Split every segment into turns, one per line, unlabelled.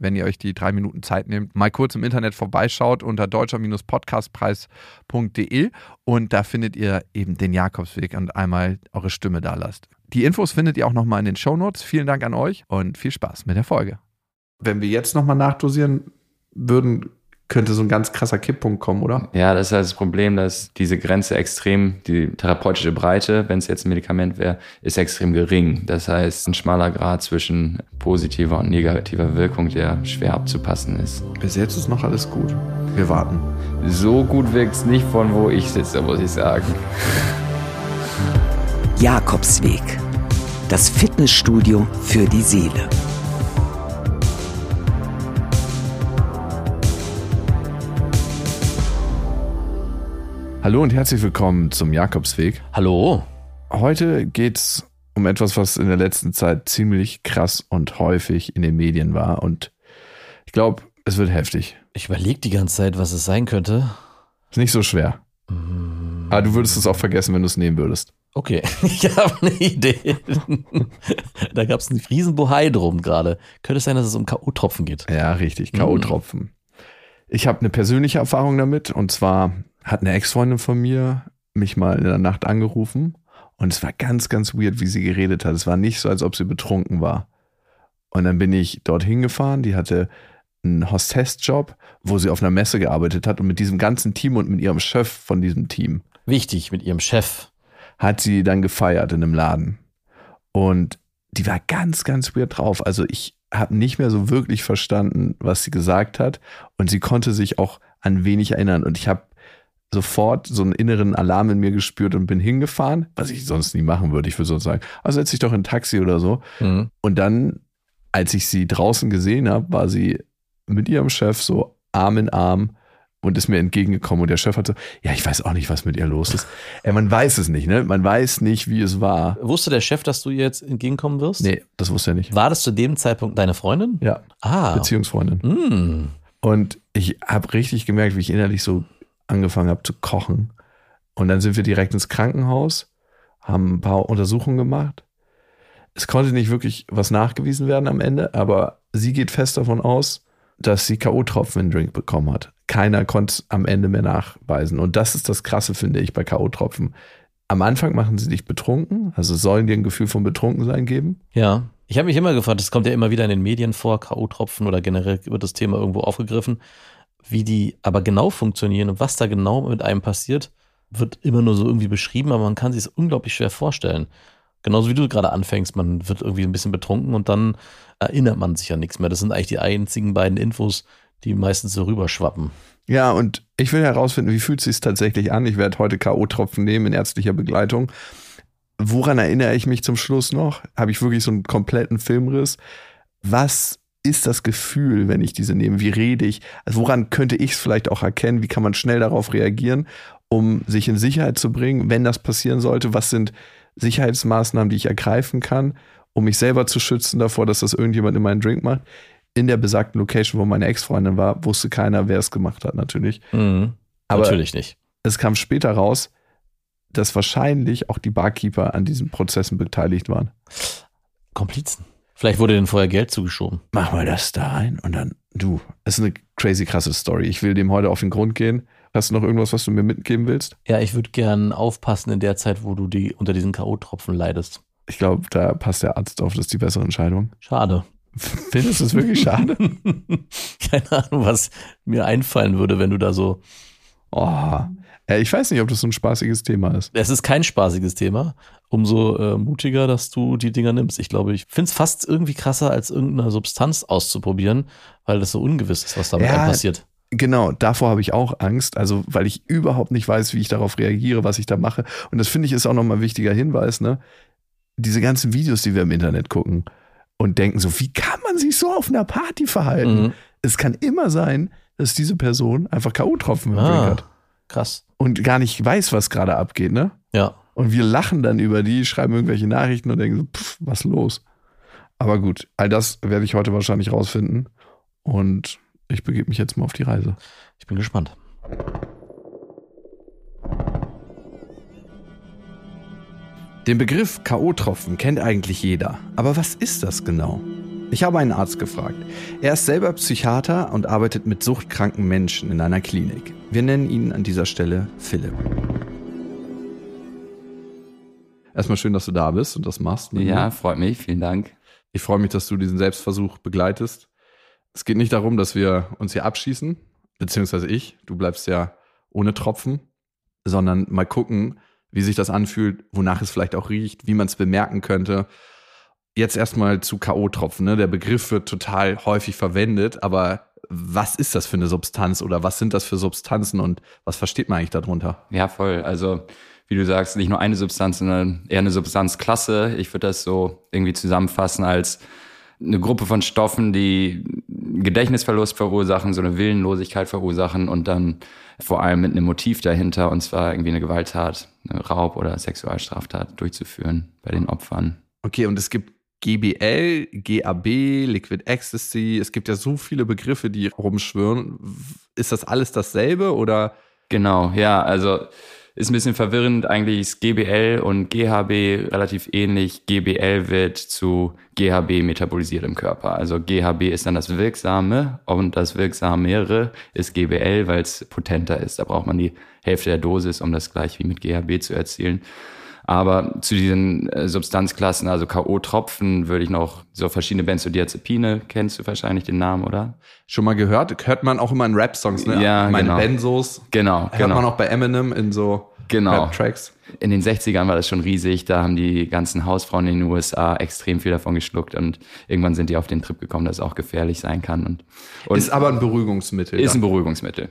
wenn ihr euch die drei Minuten Zeit nehmt, mal kurz im Internet vorbeischaut unter deutscher-podcastpreis.de und da findet ihr eben den Jakobsweg und einmal eure Stimme da lasst. Die Infos findet ihr auch nochmal in den Shownotes. Vielen Dank an euch und viel Spaß mit der Folge. Wenn wir jetzt nochmal nachdosieren würden, könnte so ein ganz krasser Kipppunkt kommen, oder?
Ja, das ist halt das Problem, dass diese Grenze extrem, die therapeutische Breite, wenn es jetzt ein Medikament wäre, ist extrem gering. Das heißt, ein schmaler Grad zwischen positiver und negativer Wirkung, der schwer abzupassen ist.
Bis jetzt ist noch alles gut. Wir warten.
So gut wirkt es nicht von wo ich sitze, muss ich sagen.
Jakobsweg. Das Fitnessstudio für die Seele.
Hallo und herzlich willkommen zum Jakobsweg.
Hallo.
Heute geht's um etwas, was in der letzten Zeit ziemlich krass und häufig in den Medien war. Und ich glaube, es wird heftig.
Ich überlege die ganze Zeit, was es sein könnte.
Ist nicht so schwer.
Mm.
Aber du würdest es auch vergessen, wenn du es nehmen würdest.
Okay, ich habe eine Idee. da gab es einen riesen Bohai drum gerade. Könnte es sein, dass es um K.O.-Tropfen geht?
Ja, richtig. K.O.-Tropfen. Ich habe eine persönliche Erfahrung damit. Und zwar hat eine Ex-Freundin von mir mich mal in der Nacht angerufen. Und es war ganz, ganz weird, wie sie geredet hat. Es war nicht so, als ob sie betrunken war. Und dann bin ich dorthin gefahren. Die hatte einen Hostess-Job, wo sie auf einer Messe gearbeitet hat. Und mit diesem ganzen Team und mit ihrem Chef von diesem Team
Wichtig, mit ihrem Chef.
hat sie dann gefeiert in einem Laden. Und die war ganz, ganz weird drauf. Also ich habe nicht mehr so wirklich verstanden, was sie gesagt hat. Und sie konnte sich auch an wenig erinnern. Und ich habe sofort so einen inneren Alarm in mir gespürt und bin hingefahren, was ich sonst nie machen würde. Ich würde sonst sagen, also setz dich doch in ein Taxi oder so.
Mhm.
Und dann, als ich sie draußen gesehen habe, war sie mit ihrem Chef so Arm in Arm und ist mir entgegengekommen. Und der Chef hat so, ja, ich weiß auch nicht, was mit ihr los ist. Ja, man weiß es nicht, ne? Man weiß nicht, wie es war.
Wusste der Chef, dass du ihr jetzt entgegenkommen wirst?
Nee, das wusste er nicht.
War das zu dem Zeitpunkt deine Freundin?
Ja,
Ah.
Beziehungsfreundin.
Hm.
Und ich habe richtig gemerkt, wie ich innerlich so angefangen habe zu kochen. Und dann sind wir direkt ins Krankenhaus, haben ein paar Untersuchungen gemacht. Es konnte nicht wirklich was nachgewiesen werden am Ende, aber sie geht fest davon aus, dass sie K.O.-Tropfen in Drink bekommen hat. Keiner konnte es am Ende mehr nachweisen. Und das ist das Krasse, finde ich, bei K.O.-Tropfen. Am Anfang machen sie dich betrunken, also sollen dir ein Gefühl von Betrunkensein geben.
Ja. Ich habe mich immer gefragt, das kommt ja immer wieder in den Medien vor, K.O.-Tropfen oder generell wird das Thema irgendwo aufgegriffen. Wie die aber genau funktionieren und was da genau mit einem passiert, wird immer nur so irgendwie beschrieben, aber man kann sich es unglaublich schwer vorstellen. Genauso wie du gerade anfängst, man wird irgendwie ein bisschen betrunken und dann erinnert man sich an nichts mehr. Das sind eigentlich die einzigen beiden Infos, die meistens so rüberschwappen.
Ja, und ich will herausfinden, wie fühlt es sich tatsächlich an. Ich werde heute K.O.-Tropfen nehmen in ärztlicher Begleitung. Woran erinnere ich mich zum Schluss noch? Habe ich wirklich so einen kompletten Filmriss? Was ist das Gefühl, wenn ich diese nehme? Wie rede ich? Also woran könnte ich es vielleicht auch erkennen? Wie kann man schnell darauf reagieren, um sich in Sicherheit zu bringen, wenn das passieren sollte? Was sind Sicherheitsmaßnahmen, die ich ergreifen kann, um mich selber zu schützen davor, dass das irgendjemand in meinen Drink macht? In der besagten Location, wo meine Ex-Freundin war, wusste keiner, wer es gemacht hat, natürlich.
Mhm.
Aber
Natürlich nicht.
es kam später raus, dass wahrscheinlich auch die Barkeeper an diesen Prozessen beteiligt waren.
Komplizen. Vielleicht wurde denen vorher Geld zugeschoben.
Mach mal das da rein und dann, du, es ist eine crazy krasse Story. Ich will dem heute auf den Grund gehen. Hast du noch irgendwas, was du mir mitgeben willst?
Ja, ich würde gern aufpassen in der Zeit, wo du die unter diesen K.O.-Tropfen leidest.
Ich glaube, da passt der Arzt auf, das ist die bessere Entscheidung.
Schade.
Findest du es wirklich schade?
Keine Ahnung, was mir einfallen würde, wenn du da so.
Oh, äh, ich weiß nicht, ob das so ein spaßiges Thema ist.
Es ist kein spaßiges Thema. Umso äh, mutiger, dass du die Dinger nimmst. Ich glaube, ich finde es fast irgendwie krasser, als irgendeine Substanz auszuprobieren, weil das so ungewiss ist, was damit
Ja,
passiert.
Genau, davor habe ich auch Angst, also weil ich überhaupt nicht weiß, wie ich darauf reagiere, was ich da mache. Und das finde ich ist auch nochmal ein wichtiger Hinweis, ne? Diese ganzen Videos, die wir im Internet gucken und denken so, wie kann man sich so auf einer Party verhalten?
Mhm.
Es kann immer sein, dass diese Person einfach K.O.-Tropfen im Drink
Ah,
hat
krass.
Und gar nicht weiß, was gerade abgeht, ne?
Ja.
Und wir lachen dann über die, schreiben irgendwelche Nachrichten und denken so, pff, was los? Aber gut, all das werde ich heute wahrscheinlich rausfinden. Und ich begebe mich jetzt mal auf die Reise.
Ich bin gespannt.
Den Begriff K.O.-Tropfen kennt eigentlich jeder. Aber was ist das genau? Ich habe einen Arzt gefragt. Er ist selber Psychiater und arbeitet mit suchtkranken Menschen in einer Klinik. Wir nennen ihn an dieser Stelle Philipp. Erstmal schön, dass du da bist und das machst. mit
Ja, freut mich. Vielen Dank.
Ich freue mich, dass du diesen Selbstversuch begleitest. Es geht nicht darum, dass wir uns hier abschießen, beziehungsweise ich, du bleibst ja ohne Tropfen, sondern mal gucken, wie sich das anfühlt, wonach es vielleicht auch riecht, wie man es bemerken könnte. Jetzt erstmal zu K.O.-Tropfen. Ne? Der Begriff wird total häufig verwendet, aber was ist das für eine Substanz oder was sind das für Substanzen und was versteht man eigentlich darunter?
Ja, voll. Also, wie du sagst, nicht nur eine Substanz, sondern eher eine Substanzklasse. Ich würde das so irgendwie zusammenfassen als eine Gruppe von Stoffen, die Gedächtnisverlust verursachen, so eine Willenlosigkeit verursachen und dann vor allem mit einem Motiv dahinter, und zwar irgendwie eine Gewalttat, eine Raub- oder Sexualstraftat durchzuführen bei den Opfern.
Okay, und es gibt GBL, GAB, Liquid Ecstasy. Es gibt ja so viele Begriffe, die rumschwirren. Ist das alles dasselbe oder?
Genau, ja, also ist ein bisschen verwirrend. Eigentlich ist GBL und GHB relativ ähnlich. GBL wird zu GHB metabolisiert im Körper. Also GHB ist dann das Wirksame und das Wirksamere ist GBL, weil es potenter ist. Da braucht man die Hälfte der Dosis, um das gleich wie mit GHB zu erzielen. Aber zu diesen äh, Substanzklassen, also K.O.-Tropfen, würde ich noch so verschiedene Benzodiazepine, kennst du wahrscheinlich den Namen, oder?
Schon mal gehört? Hört man auch immer in Rap-Songs, ne?
Ja,
Meine
genau.
Benzos.
Genau,
Hört
genau.
man auch bei Eminem in so
Genau.
Rap-Tracks.
In den 60ern war das schon riesig, da haben die ganzen Hausfrauen in den USA extrem viel davon geschluckt und irgendwann sind die auf den Trip gekommen, dass es auch gefährlich sein kann. Und, und
Ist aber ein Beruhigungsmittel.
ist ein. Beruhigungsmittel.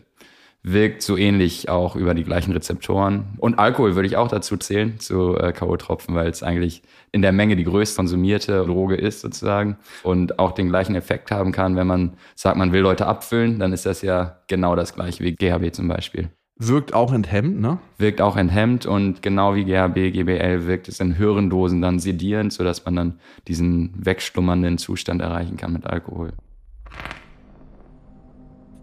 Wirkt so ähnlich auch über die gleichen Rezeptoren. Und Alkohol würde ich auch dazu zählen, zu äh, K.O.-Tropfen, weil es eigentlich in der Menge die größt konsumierte Droge ist sozusagen und auch den gleichen Effekt haben kann, wenn man sagt, man will Leute abfüllen, dann ist das ja genau das gleiche wie GHB zum Beispiel.
Wirkt auch enthemmend, ne?
Wirkt auch enthemmt und genau wie GHB, GBL wirkt es in höheren Dosen dann sedierend, sodass man dann diesen wegschlummernden Zustand erreichen kann mit Alkohol.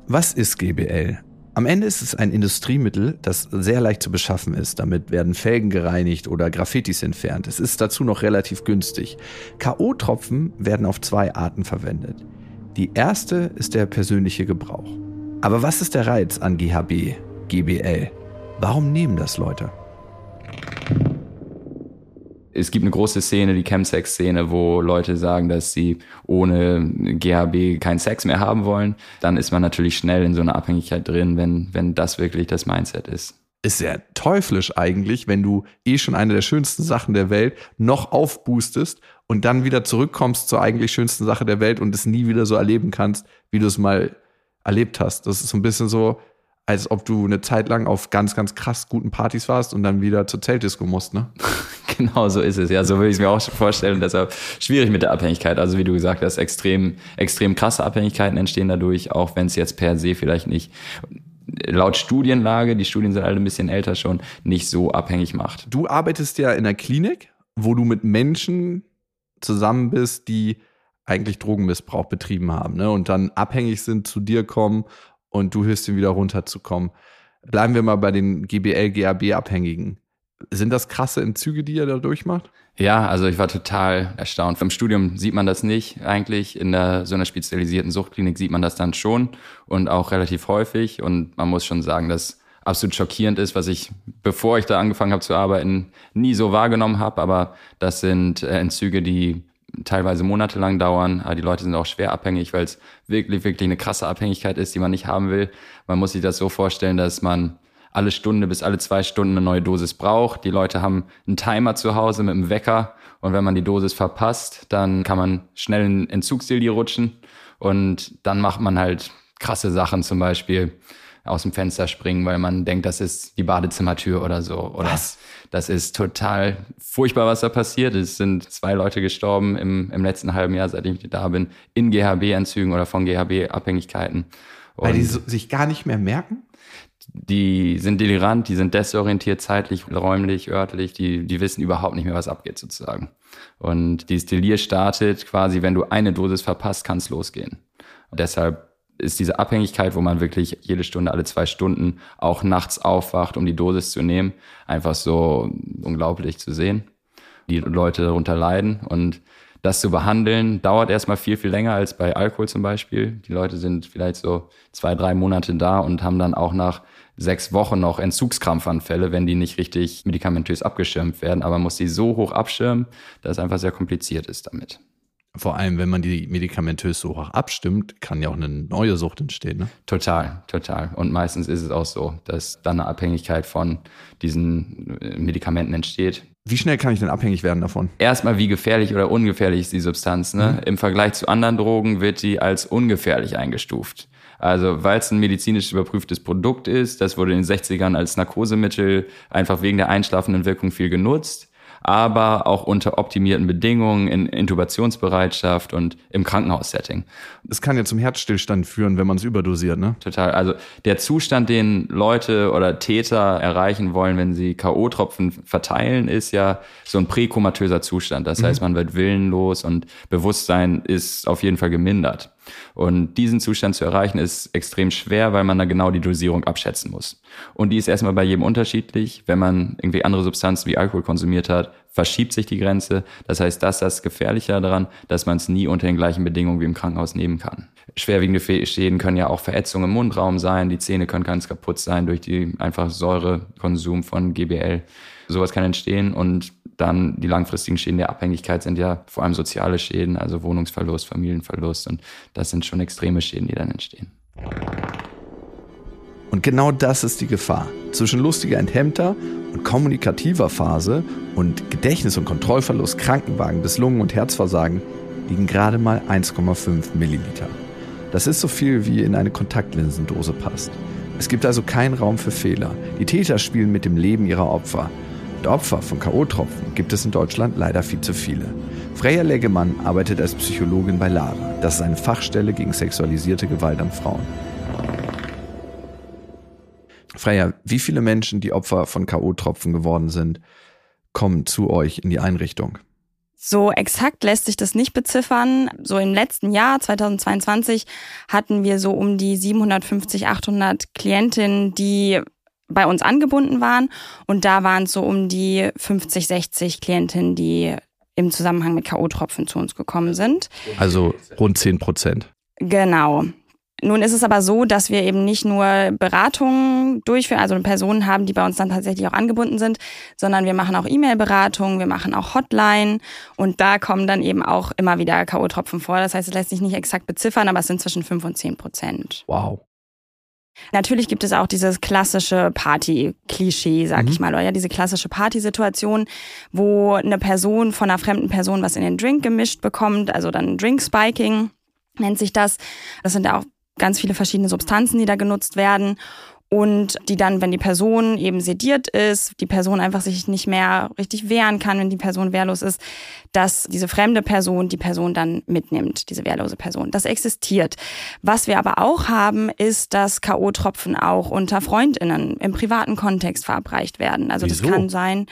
Was ist GBL? Am Ende ist es ein Industriemittel, das sehr leicht zu beschaffen ist. Damit werden Felgen gereinigt oder Graffitis entfernt. Es ist dazu noch relativ günstig. K.O.-Tropfen werden auf zwei Arten verwendet. Die erste ist der persönliche Gebrauch. Aber was ist der Reiz an GHB, GBL? Warum nehmen das Leute?
Es gibt eine große Szene, die Chemsex-Szene, wo Leute sagen, dass sie ohne GHB keinen Sex mehr haben wollen. Dann ist man natürlich schnell in so einer Abhängigkeit drin, wenn, wenn das wirklich das Mindset ist.
Ist ja teuflisch eigentlich, wenn du eh schon eine der schönsten Sachen der Welt noch aufboostest und dann wieder zurückkommst zur eigentlich schönsten Sache der Welt und es nie wieder so erleben kannst, wie du es mal erlebt hast. Das ist so ein bisschen so, als ob du eine Zeit lang auf ganz, ganz krass guten Partys warst und dann wieder zur Zeltdisco musst, ne?
Genau so ist es. Ja, so würde ich es mir auch vorstellen. Deshalb schwierig mit der Abhängigkeit. Also wie du gesagt hast, extrem, extrem krasse Abhängigkeiten entstehen dadurch, auch wenn es jetzt per se vielleicht nicht laut Studienlage, die Studien sind alle ein bisschen älter schon, nicht so abhängig macht.
Du arbeitest ja in einer Klinik, wo du mit Menschen zusammen bist, die eigentlich Drogenmissbrauch betrieben haben, ne? Und dann abhängig sind, zu dir kommen und du hilfst ihnen wieder runterzukommen. Bleiben wir mal bei den GBL, GAB-Abhängigen. Sind das krasse Entzüge, die ihr da durchmacht?
Ja, also ich war total erstaunt. Im Studium sieht man das nicht eigentlich. In der, so einer spezialisierten Suchtklinik sieht man das dann schon und auch relativ häufig. Und man muss schon sagen, dass absolut schockierend ist, was ich, bevor ich da angefangen habe zu arbeiten, nie so wahrgenommen habe. Aber das sind äh, Entzüge, die teilweise monatelang dauern. Aber die Leute sind auch schwer abhängig, weil es wirklich, wirklich eine krasse Abhängigkeit ist, die man nicht haben will. Man muss sich das so vorstellen, dass man alle Stunde bis alle zwei Stunden eine neue Dosis braucht. Die Leute haben einen Timer zu Hause mit einem Wecker und wenn man die Dosis verpasst, dann kann man schnell in Entzugsdelie rutschen und dann macht man halt krasse Sachen, zum Beispiel aus dem Fenster springen, weil man denkt, das ist die Badezimmertür oder so. Oder
Was?
Das ist total furchtbar, was da passiert. Es sind zwei Leute gestorben im, im letzten halben Jahr, seitdem ich da bin, in GHB-Entzügen oder von GHB-Abhängigkeiten.
Weil die so, sich gar nicht mehr merken?
die sind delirant, die sind desorientiert zeitlich, räumlich, örtlich, die, die wissen überhaupt nicht mehr, was abgeht sozusagen. Und dieses Delir startet quasi, wenn du eine Dosis verpasst, kann es losgehen. Und deshalb ist diese Abhängigkeit, wo man wirklich jede Stunde, alle zwei Stunden auch nachts aufwacht, um die Dosis zu nehmen, einfach so unglaublich zu sehen. Die Leute darunter leiden und das zu behandeln, dauert erstmal viel, viel länger als bei Alkohol zum Beispiel. Die Leute sind vielleicht so zwei, drei Monate da und haben dann auch nach sechs Wochen noch Entzugskrampfanfälle, wenn die nicht richtig medikamentös abgeschirmt werden. Aber man muss die so hoch abschirmen, dass es einfach sehr kompliziert ist damit.
Vor allem, wenn man die medikamentös so hoch abstimmt, kann ja auch eine neue Sucht entstehen. Ne?
Total, total. Und meistens ist es auch so, dass dann eine Abhängigkeit von diesen äh, Medikamenten entsteht.
Wie schnell kann ich denn abhängig werden davon?
Erstmal, wie gefährlich oder ungefährlich ist die Substanz. Ne? Mhm. Im Vergleich zu anderen Drogen wird die als ungefährlich eingestuft. Also weil es ein medizinisch überprüftes Produkt ist, das wurde in den 60ern als Narkosemittel einfach wegen der einschlafenden Wirkung viel genutzt aber auch unter optimierten Bedingungen in Intubationsbereitschaft und im Krankenhaussetting.
Das kann ja zum Herzstillstand führen, wenn man es überdosiert, ne?
Total. Also der Zustand, den Leute oder Täter erreichen wollen, wenn sie K.O.-Tropfen verteilen, ist ja so ein präkomatöser Zustand. Das mhm. heißt, man wird willenlos und Bewusstsein ist auf jeden Fall gemindert. Und diesen Zustand zu erreichen ist extrem schwer, weil man da genau die Dosierung abschätzen muss. Und die ist erstmal bei jedem unterschiedlich. Wenn man irgendwie andere Substanzen wie Alkohol konsumiert hat, verschiebt sich die Grenze. Das heißt, das ist das Gefährliche daran, dass man es nie unter den gleichen Bedingungen wie im Krankenhaus nehmen kann. Schwerwiegende Schäden können ja auch Verätzungen im Mundraum sein. Die Zähne können ganz kaputt sein durch die einfach Säurekonsum von GBL. Sowas kann entstehen und dann die langfristigen Schäden der Abhängigkeit sind ja vor allem soziale Schäden, also Wohnungsverlust, Familienverlust und das sind schon extreme Schäden, die dann entstehen.
Und genau das ist die Gefahr. Zwischen lustiger Enthemmter und kommunikativer Phase und Gedächtnis- und Kontrollverlust, Krankenwagen bis Lungen- und Herzversagen liegen gerade mal 1,5 Milliliter. Das ist so viel, wie in eine Kontaktlinsendose passt. Es gibt also keinen Raum für Fehler. Die Täter spielen mit dem Leben ihrer Opfer. Opfer von K.O.-Tropfen gibt es in Deutschland leider viel zu viele. Freya Leggemann arbeitet als Psychologin bei LARA. Das ist eine Fachstelle gegen sexualisierte Gewalt an Frauen. Freya, wie viele Menschen, die Opfer von K.O.-Tropfen geworden sind, kommen zu euch in die Einrichtung?
So exakt lässt sich das nicht beziffern. So im letzten Jahr, 2022, hatten wir so um die 750, 800 Klientinnen, die bei uns angebunden waren. Und da waren es so um die 50, 60 Klientinnen, die im Zusammenhang mit K.O.-Tropfen zu uns gekommen sind.
Also rund 10 Prozent.
Genau. Nun ist es aber so, dass wir eben nicht nur Beratungen durchführen, also Personen haben, die bei uns dann tatsächlich auch angebunden sind, sondern wir machen auch E-Mail-Beratungen, wir machen auch Hotline und da kommen dann eben auch immer wieder K.O.-Tropfen vor. Das heißt, es lässt sich nicht exakt beziffern, aber es sind zwischen 5 und 10 Prozent.
Wow.
Natürlich gibt es auch dieses klassische Party-Klischee, sag mhm. ich mal, oder ja, diese klassische Partysituation, wo eine Person von einer fremden Person was in den Drink gemischt bekommt, also dann Drink-Spiking nennt sich das. Das sind ja auch ganz viele verschiedene Substanzen, die da genutzt werden und die dann, wenn die Person eben sediert ist, die Person einfach sich nicht mehr richtig wehren kann, wenn die Person wehrlos ist, dass diese fremde Person die Person dann mitnimmt, diese wehrlose Person. Das existiert. Was wir aber auch haben, ist, dass K.O.-Tropfen auch unter FreundInnen im privaten Kontext verabreicht werden. Also Wieso? das kann sein,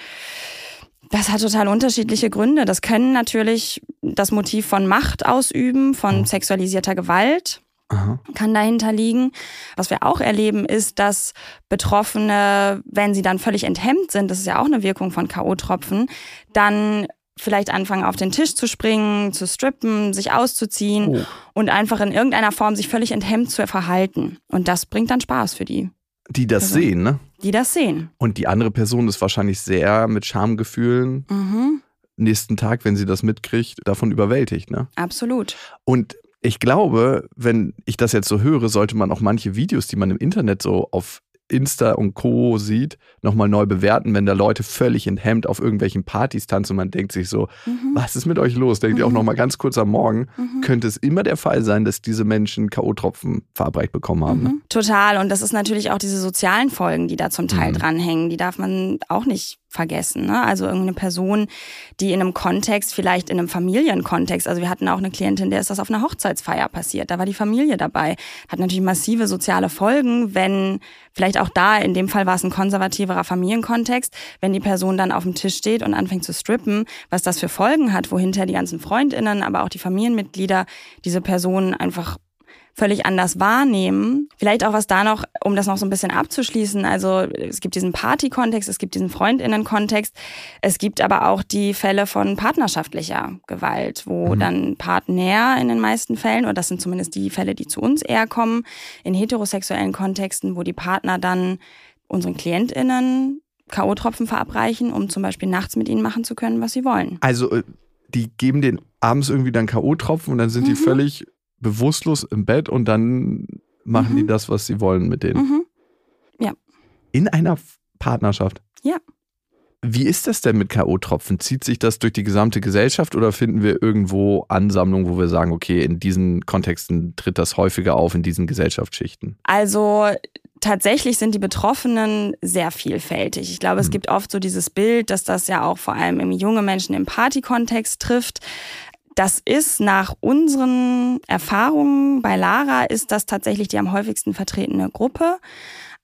das hat total unterschiedliche Gründe. Das können natürlich das Motiv von Macht ausüben, von mhm. sexualisierter Gewalt Aha. kann dahinter liegen. Was wir auch erleben, ist, dass Betroffene, wenn sie dann völlig enthemmt sind, das ist ja auch eine Wirkung von K.O.-Tropfen, dann vielleicht anfangen auf den Tisch zu springen, zu strippen, sich auszuziehen oh. und einfach in irgendeiner Form sich völlig enthemmt zu verhalten. Und das bringt dann Spaß für die.
Die das Person. sehen, ne?
Die das sehen.
Und die andere Person ist wahrscheinlich sehr mit Schamgefühlen. Mhm. Nächsten Tag, wenn sie das mitkriegt, davon überwältigt, ne?
Absolut.
Und ich glaube, wenn ich das jetzt so höre, sollte man auch manche Videos, die man im Internet so auf Insta und Co. sieht, nochmal neu bewerten, wenn da Leute völlig enthemmt auf irgendwelchen Partys tanzen und man denkt sich so, mhm. was ist mit euch los? Denkt mhm. ihr auch nochmal ganz kurz am Morgen, mhm. könnte es immer der Fall sein, dass diese Menschen K.O.-Tropfen verabreicht bekommen haben. Ne?
Mhm. Total. Und das ist natürlich auch diese sozialen Folgen, die da zum Teil mhm. dranhängen. Die darf man auch nicht vergessen. Ne? Also irgendeine Person, die in einem Kontext, vielleicht in einem Familienkontext, also wir hatten auch eine Klientin, der ist das auf einer Hochzeitsfeier passiert, da war die Familie dabei, hat natürlich massive soziale Folgen, wenn vielleicht auch da, in dem Fall war es ein konservativerer Familienkontext, wenn die Person dann auf dem Tisch steht und anfängt zu strippen, was das für Folgen hat, wohinter die ganzen Freundinnen, aber auch die Familienmitglieder diese Person einfach völlig anders wahrnehmen. Vielleicht auch was da noch, um das noch so ein bisschen abzuschließen. Also es gibt diesen Party-Kontext, es gibt diesen Freundinnen-Kontext. Es gibt aber auch die Fälle von partnerschaftlicher Gewalt, wo mhm. dann Partner in den meisten Fällen, oder das sind zumindest die Fälle, die zu uns eher kommen, in heterosexuellen Kontexten, wo die Partner dann unseren KlientInnen K.O.-Tropfen verabreichen, um zum Beispiel nachts mit ihnen machen zu können, was sie wollen.
Also äh, die geben den abends irgendwie dann K.O.-Tropfen und dann sind mhm. die völlig bewusstlos im Bett und dann machen mhm. die das, was sie wollen mit denen.
Mhm. Ja.
In einer Partnerschaft.
Ja.
Wie ist das denn mit K.O.-Tropfen? Zieht sich das durch die gesamte Gesellschaft oder finden wir irgendwo Ansammlungen, wo wir sagen, okay, in diesen Kontexten tritt das häufiger auf, in diesen Gesellschaftsschichten?
Also tatsächlich sind die Betroffenen sehr vielfältig. Ich glaube, es hm. gibt oft so dieses Bild, dass das ja auch vor allem junge Menschen im Partykontext trifft. Das ist nach unseren Erfahrungen bei Lara ist das tatsächlich die am häufigsten vertretene Gruppe.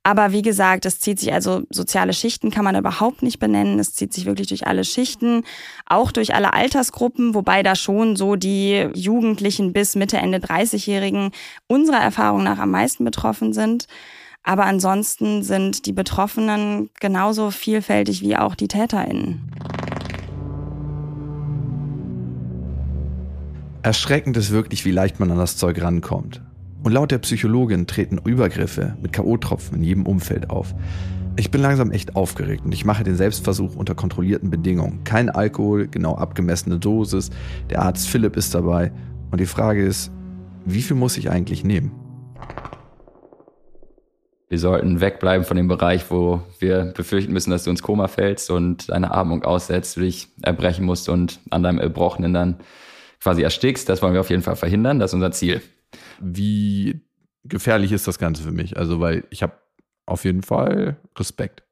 Aber wie gesagt, es zieht sich also soziale Schichten kann man überhaupt nicht benennen. Es zieht sich wirklich durch alle Schichten, auch durch alle Altersgruppen, wobei da schon so die Jugendlichen bis Mitte, Ende 30-Jährigen unserer Erfahrung nach am meisten betroffen sind. Aber ansonsten sind die Betroffenen genauso vielfältig wie auch die TäterInnen.
Erschreckend ist wirklich, wie leicht man an das Zeug rankommt. Und laut der Psychologin treten Übergriffe mit K.O.-Tropfen in jedem Umfeld auf. Ich bin langsam echt aufgeregt und ich mache den Selbstversuch unter kontrollierten Bedingungen. Kein Alkohol, genau abgemessene Dosis, der Arzt Philipp ist dabei und die Frage ist, wie viel muss ich eigentlich nehmen?
Wir sollten wegbleiben von dem Bereich, wo wir befürchten müssen, dass du ins Koma fällst und deine Atmung aussetzt, du dich erbrechen musst und an deinem Erbrochenen dann quasi erstickst. Das wollen wir auf jeden Fall verhindern. Das ist unser Ziel.
Wie gefährlich ist das Ganze für mich? Also, weil ich habe auf jeden Fall Respekt.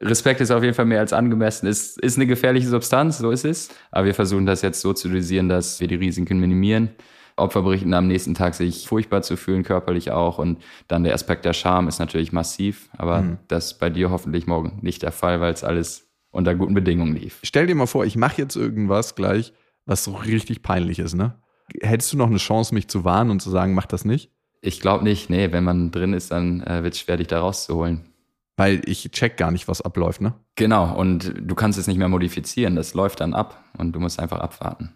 Respekt ist auf jeden Fall mehr als angemessen. Es ist eine gefährliche Substanz, so ist es. Aber wir versuchen das jetzt so zu dosieren, dass wir die Risiken minimieren. Opfer berichten am nächsten Tag sich furchtbar zu fühlen, körperlich auch. Und dann der Aspekt der Scham ist natürlich massiv. Aber mhm. das ist bei dir hoffentlich morgen nicht der Fall, weil es alles unter guten Bedingungen lief.
Stell dir mal vor, ich mache jetzt irgendwas gleich was so richtig peinlich ist, ne? Hättest du noch eine Chance, mich zu warnen und zu sagen, mach das nicht?
Ich glaube nicht. Nee, wenn man drin ist, dann äh, wird es schwer, dich da rauszuholen.
Weil ich check gar nicht, was abläuft, ne?
Genau, und du kannst es nicht mehr modifizieren. Das läuft dann ab und du musst einfach abwarten.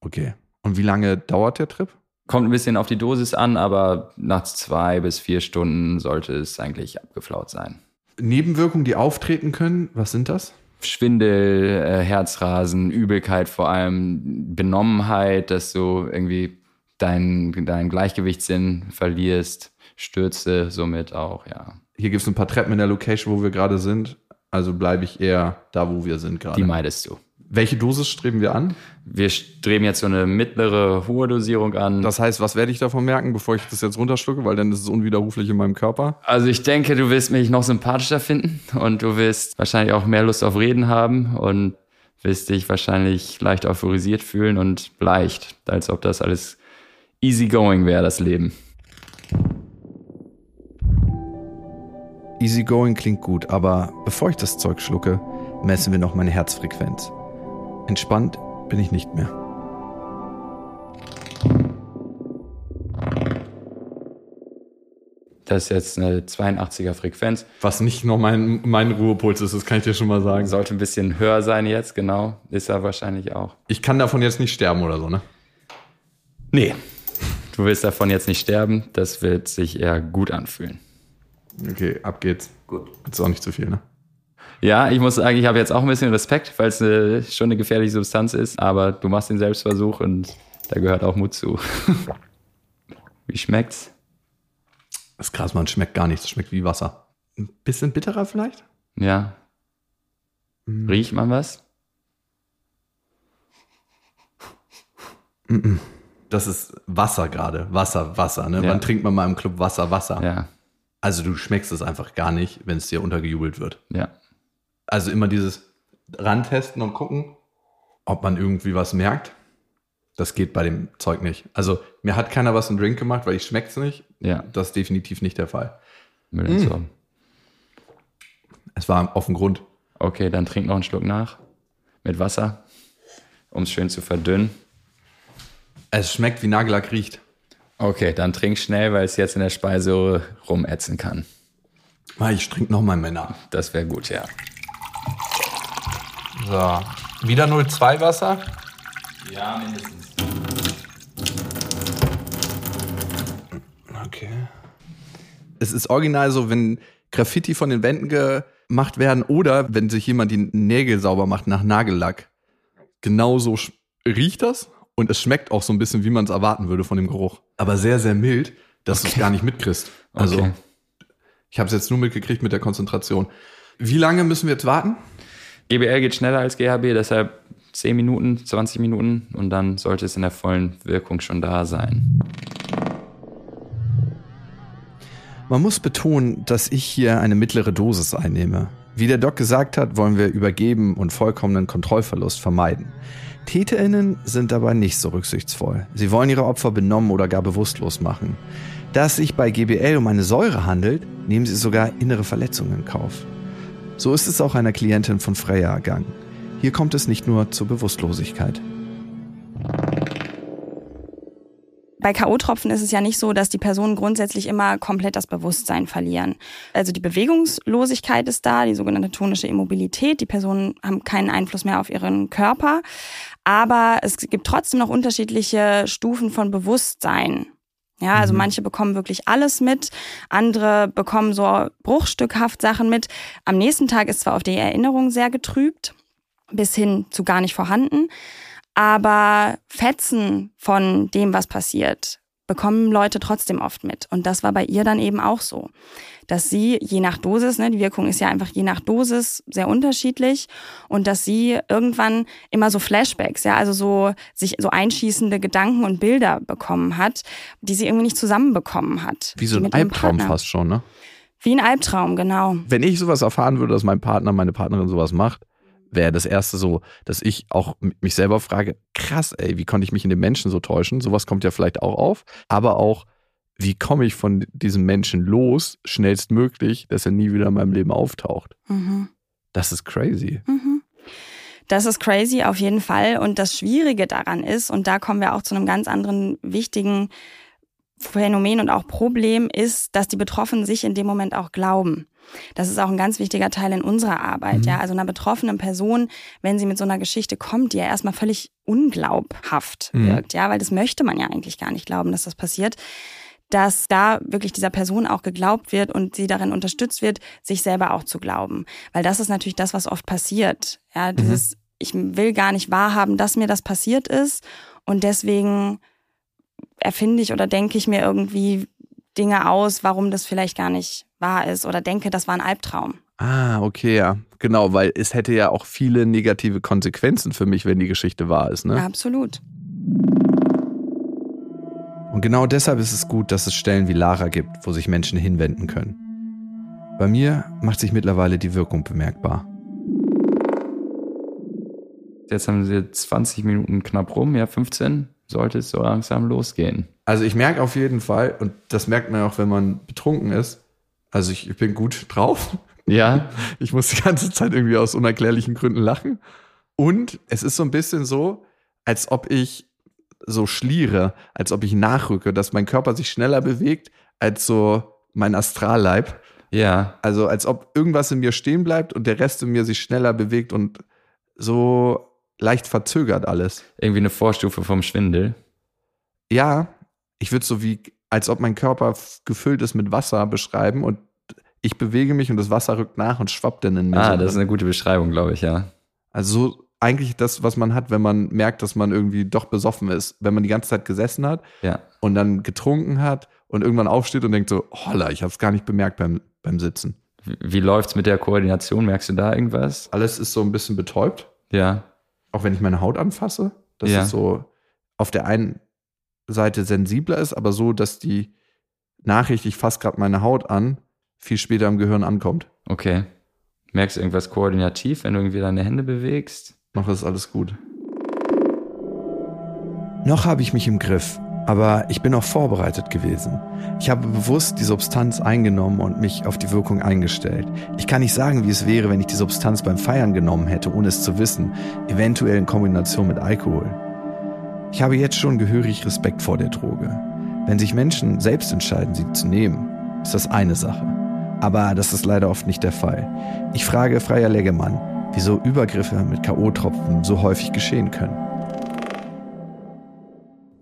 Okay. Und wie lange dauert der Trip?
Kommt ein bisschen auf die Dosis an, aber nach zwei bis vier Stunden sollte es eigentlich abgeflaut sein.
Nebenwirkungen, die auftreten können, was sind das?
Schwindel, äh, Herzrasen, Übelkeit vor allem, Benommenheit, dass du irgendwie dein, dein Gleichgewichtssinn verlierst, Stürze somit auch, ja.
Hier gibt es ein paar Treppen in der Location, wo wir gerade sind. Also bleibe ich eher da, wo wir sind gerade.
Die meidest du.
Welche Dosis streben wir an?
Wir streben jetzt so eine mittlere, hohe Dosierung an.
Das heißt, was werde ich davon merken, bevor ich das jetzt runterschlucke? Weil dann ist es unwiderruflich in meinem Körper.
Also ich denke, du wirst mich noch sympathischer finden und du wirst wahrscheinlich auch mehr Lust auf Reden haben und wirst dich wahrscheinlich leicht euphorisiert fühlen und leicht, als ob das alles easy going wäre, das Leben.
Easy going klingt gut, aber bevor ich das Zeug schlucke, messen wir noch meine Herzfrequenz. Entspannt bin ich nicht mehr.
Das ist jetzt eine 82er Frequenz.
Was nicht noch mein, mein Ruhepuls ist, das kann ich dir schon mal sagen.
Sollte ein bisschen höher sein jetzt, genau. Ist er wahrscheinlich auch.
Ich kann davon jetzt nicht sterben oder so, ne?
Nee. Du willst davon jetzt nicht sterben. Das wird sich eher gut anfühlen.
Okay, ab geht's. Gut. Ist auch nicht zu viel, ne?
Ja, ich muss sagen, ich habe jetzt auch ein bisschen Respekt, weil es eine, schon eine gefährliche Substanz ist, aber du machst den Selbstversuch und da gehört auch Mut zu. wie schmeckt's?
Das ist krass, man schmeckt gar nichts. Es schmeckt wie Wasser. Ein bisschen bitterer vielleicht?
Ja. Mhm. Riecht man was?
Das ist Wasser gerade. Wasser, Wasser. Ne? Ja. Wann trinkt man mal im Club Wasser, Wasser?
Ja.
Also du schmeckst es einfach gar nicht, wenn es dir untergejubelt wird.
Ja.
Also immer dieses rantesten und gucken, ob man irgendwie was merkt. Das geht bei dem Zeug nicht. Also mir hat keiner was in Drink gemacht, weil ich schmeckt's nicht.
Ja,
Das ist definitiv nicht der Fall.
Müll entsorgen.
Es war auf dem Grund.
Okay, dann trink noch einen Schluck nach. Mit Wasser, um es schön zu verdünnen.
Es schmeckt wie Nagellack riecht.
Okay, dann trink schnell, weil es jetzt in der Speiseröhre rumätzen kann.
Ah, Ich trinke nochmal Männer.
Das wäre gut, ja.
So. Wieder 02 Wasser.
Ja, mindestens.
Okay. Es ist original so, wenn Graffiti von den Wänden gemacht werden oder wenn sich jemand die Nägel sauber macht nach Nagellack. Genauso riecht das und es schmeckt auch so ein bisschen, wie man es erwarten würde von dem Geruch. Aber sehr, sehr mild, dass du es gar nicht mitkriegst. Also
Okay.
ich habe es jetzt nur mitgekriegt mit der Konzentration. Wie lange müssen wir jetzt warten?
GBL geht schneller als GHB, deshalb 10 Minuten, 20 Minuten und dann sollte es in der vollen Wirkung schon da sein.
Man muss betonen, dass ich hier eine mittlere Dosis einnehme. Wie der Doc gesagt hat, wollen wir Übergeben und vollkommenen Kontrollverlust vermeiden. TäterInnen sind dabei nicht so rücksichtsvoll. Sie wollen ihre Opfer benommen oder gar bewusstlos machen. Da es sich bei GBL um eine Säure handelt, nehmen sie sogar innere Verletzungen in Kauf. So ist es auch einer Klientin von Freya ergangen. Hier kommt es nicht nur zur Bewusstlosigkeit.
Bei K.O.-Tropfen ist es ja nicht so, dass die Personen grundsätzlich immer komplett das Bewusstsein verlieren. Also die Bewegungslosigkeit ist da, die sogenannte tonische Immobilität. Die Personen haben keinen Einfluss mehr auf ihren Körper. Aber es gibt trotzdem noch unterschiedliche Stufen von Bewusstsein. Ja, also manche bekommen wirklich alles mit, andere bekommen so bruchstückhaft Sachen mit. Am nächsten Tag ist zwar auf die Erinnerung sehr getrübt, bis hin zu gar nicht vorhanden. Aber Fetzen von dem, was passiert, bekommen Leute trotzdem oft mit. Und das war bei ihr dann eben auch so. Dass sie je nach Dosis, ne, die Wirkung ist ja einfach je nach Dosis sehr unterschiedlich, und dass sie irgendwann immer so Flashbacks, ja, also so sich so einschießende Gedanken und Bilder bekommen hat, die sie irgendwie nicht zusammenbekommen hat.
Wie so ein Albtraum fast schon, ne?
Wie ein Albtraum, genau.
wenn ich sowas erfahren würde, dass mein Partner, meine Partnerin sowas macht, wäre das erste so, dass ich auch mich selber frage, krass, ey, wie konnte ich mich in den Menschen so täuschen? Sowas kommt ja vielleicht auch auf, aber auch, wie komme ich von diesem Menschen los, schnellstmöglich, dass er nie wieder in meinem Leben auftaucht?
Mhm.
Das ist crazy.
Mhm. Das ist crazy auf jeden Fall. Und das Schwierige daran ist, und da kommen wir auch zu einem ganz anderen wichtigen Phänomen und auch Problem, ist, dass die Betroffenen sich in dem Moment auch glauben. Das ist auch ein ganz wichtiger Teil in unserer Arbeit. Ja, also einer betroffenen Person, wenn sie mit so einer Geschichte kommt, die ja erstmal völlig unglaubhaft
Mhm.
wirkt, ja, weil das möchte man ja eigentlich gar nicht glauben, dass das passiert dass da wirklich dieser Person auch geglaubt wird und sie darin unterstützt wird, sich selber auch zu glauben. Weil das ist natürlich das, was oft passiert. Ja, dieses, ich will gar nicht wahrhaben, dass mir das passiert ist und deswegen erfinde ich oder denke ich mir irgendwie Dinge aus, warum das vielleicht gar nicht wahr ist oder denke, das war ein Albtraum.
Ah, okay, ja. Genau, weil es hätte ja auch viele negative Konsequenzen für mich, wenn die Geschichte wahr ist, ne?
Absolut.
Und genau deshalb ist es gut, dass es Stellen wie Lara gibt, wo sich Menschen hinwenden können. Bei mir macht sich mittlerweile die Wirkung bemerkbar.
Jetzt haben sie 20 Minuten knapp rum, ja 15, sollte es so langsam losgehen.
Also ich merke auf jeden Fall, und das merkt man auch, wenn man betrunken ist, also ich, ich bin gut drauf.
Ja,
Ich muss die ganze Zeit irgendwie aus unerklärlichen Gründen lachen. Und es ist so ein bisschen so, als ob ich so schliere, als ob ich nachrücke, dass mein Körper sich schneller bewegt als so mein Astralleib.
ja,
Also als ob irgendwas in mir stehen bleibt und der Rest in mir sich schneller bewegt und so leicht verzögert alles.
irgendwie eine Vorstufe vom Schwindel.
Ja, ich würde so wie, als ob mein Körper gefüllt ist mit Wasser beschreiben und ich bewege mich und das Wasser rückt nach und schwappt dann in mir.
Ah, das ist
drin.
eine gute Beschreibung, glaube ich, ja.
Also so eigentlich das, was man hat, wenn man merkt, dass man irgendwie doch besoffen ist. Wenn man die ganze Zeit gesessen hat
Ja,
und dann getrunken hat und irgendwann aufsteht und denkt so, holla, ich habe es gar nicht bemerkt beim, beim Sitzen.
wie, wie läuft's mit der Koordination? Merkst du da irgendwas?
Alles ist so ein bisschen betäubt,
Ja,
auch wenn ich meine Haut anfasse. Dass
Ja.
es so auf der einen Seite sensibler ist, aber so, dass die Nachricht, ich fasse gerade meine Haut an, viel später im Gehirn ankommt.
okay. Merkst du irgendwas koordinativ, wenn du irgendwie deine Hände bewegst?
Noch ist alles gut. Noch habe ich mich im Griff, aber ich bin auch vorbereitet gewesen. Ich habe bewusst die Substanz eingenommen und mich auf die Wirkung eingestellt. Ich kann nicht sagen, wie es wäre, wenn ich die Substanz beim Feiern genommen hätte, ohne es zu wissen, eventuell in Kombination mit Alkohol. Ich habe jetzt schon gehörig Respekt vor der Droge. Wenn sich Menschen selbst entscheiden, sie zu nehmen, ist das eine Sache. Aber das ist leider oft nicht der Fall. Ich frage Freier Leggemann, wieso Übergriffe mit K.O.-Tropfen so häufig geschehen können.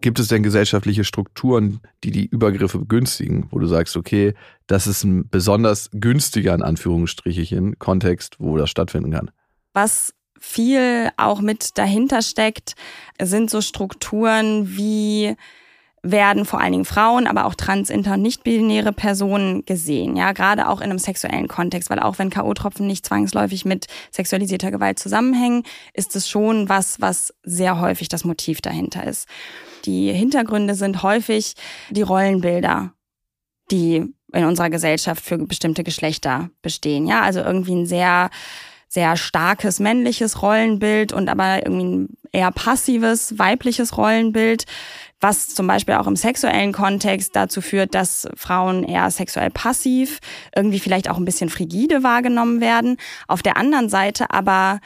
Gibt es denn gesellschaftliche Strukturen, die die Übergriffe begünstigen, wo du sagst, okay, das ist ein besonders günstiger, in Anführungsstrichen, Kontext, wo das stattfinden kann?
Was viel auch mit dahinter steckt, sind so Strukturen wie werden vor allen Dingen Frauen, aber auch trans, inter und nicht-binäre Personen gesehen. Ja, gerade auch in einem sexuellen Kontext, weil auch wenn K.O.-Tropfen nicht zwangsläufig mit sexualisierter Gewalt zusammenhängen, ist es schon was, was sehr häufig das Motiv dahinter ist. Die Hintergründe sind häufig die Rollenbilder, die in unserer Gesellschaft für bestimmte Geschlechter bestehen. Ja, also irgendwie ein sehr sehr starkes männliches Rollenbild und aber irgendwie ein eher passives weibliches Rollenbild, was zum Beispiel auch im sexuellen Kontext dazu führt, dass Frauen eher sexuell passiv, irgendwie vielleicht auch ein bisschen frigide wahrgenommen werden. Auf der anderen Seite aber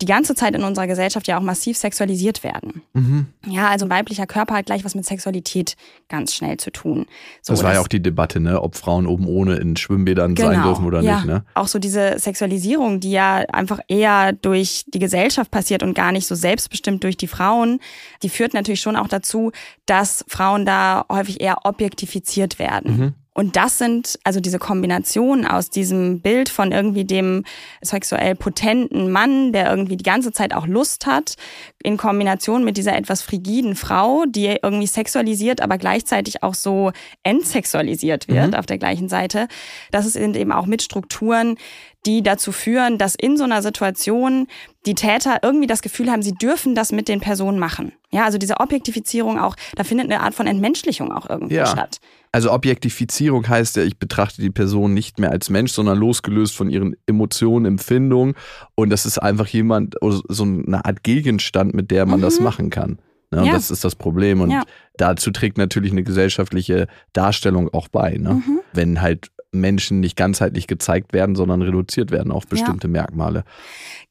die ganze Zeit in unserer Gesellschaft ja auch massiv sexualisiert werden. Mhm. Ja, also weiblicher Körper hat gleich was mit Sexualität ganz schnell zu tun.
So, das war ja auch die Debatte, ne, ob Frauen oben ohne in Schwimmbädern genau, sein dürfen oder ja. nicht. Ne?
Auch so diese Sexualisierung, die ja einfach eher durch die Gesellschaft passiert und gar nicht so selbstbestimmt durch die Frauen, die führt natürlich schon auch dazu, dass Frauen da häufig eher objektifiziert werden. Mhm. Und das sind also diese Kombination aus diesem Bild von irgendwie dem sexuell potenten Mann, der irgendwie die ganze Zeit auch Lust hat, in Kombination mit dieser etwas frigiden Frau, die irgendwie sexualisiert, aber gleichzeitig auch so entsexualisiert wird mhm. auf der gleichen Seite. Das sind eben auch mit Strukturen, die dazu führen, dass in so einer Situation die Täter irgendwie das Gefühl haben, sie dürfen das mit den Personen machen. Ja, also diese Objektifizierung auch, da findet eine Art von Entmenschlichung auch irgendwie ja. statt.
Also Objektifizierung heißt ja, ich betrachte die Person nicht mehr als Mensch, sondern losgelöst von ihren Emotionen, Empfindungen. Und das ist einfach jemand, so eine Art Gegenstand, mit der man mhm. das machen kann. Ne? Ja. Das ist das Problem. Und ja. dazu trägt natürlich eine gesellschaftliche Darstellung auch bei. Ne? Mhm. Wenn halt Menschen nicht ganzheitlich gezeigt werden, sondern reduziert werden auf bestimmte ja. Merkmale.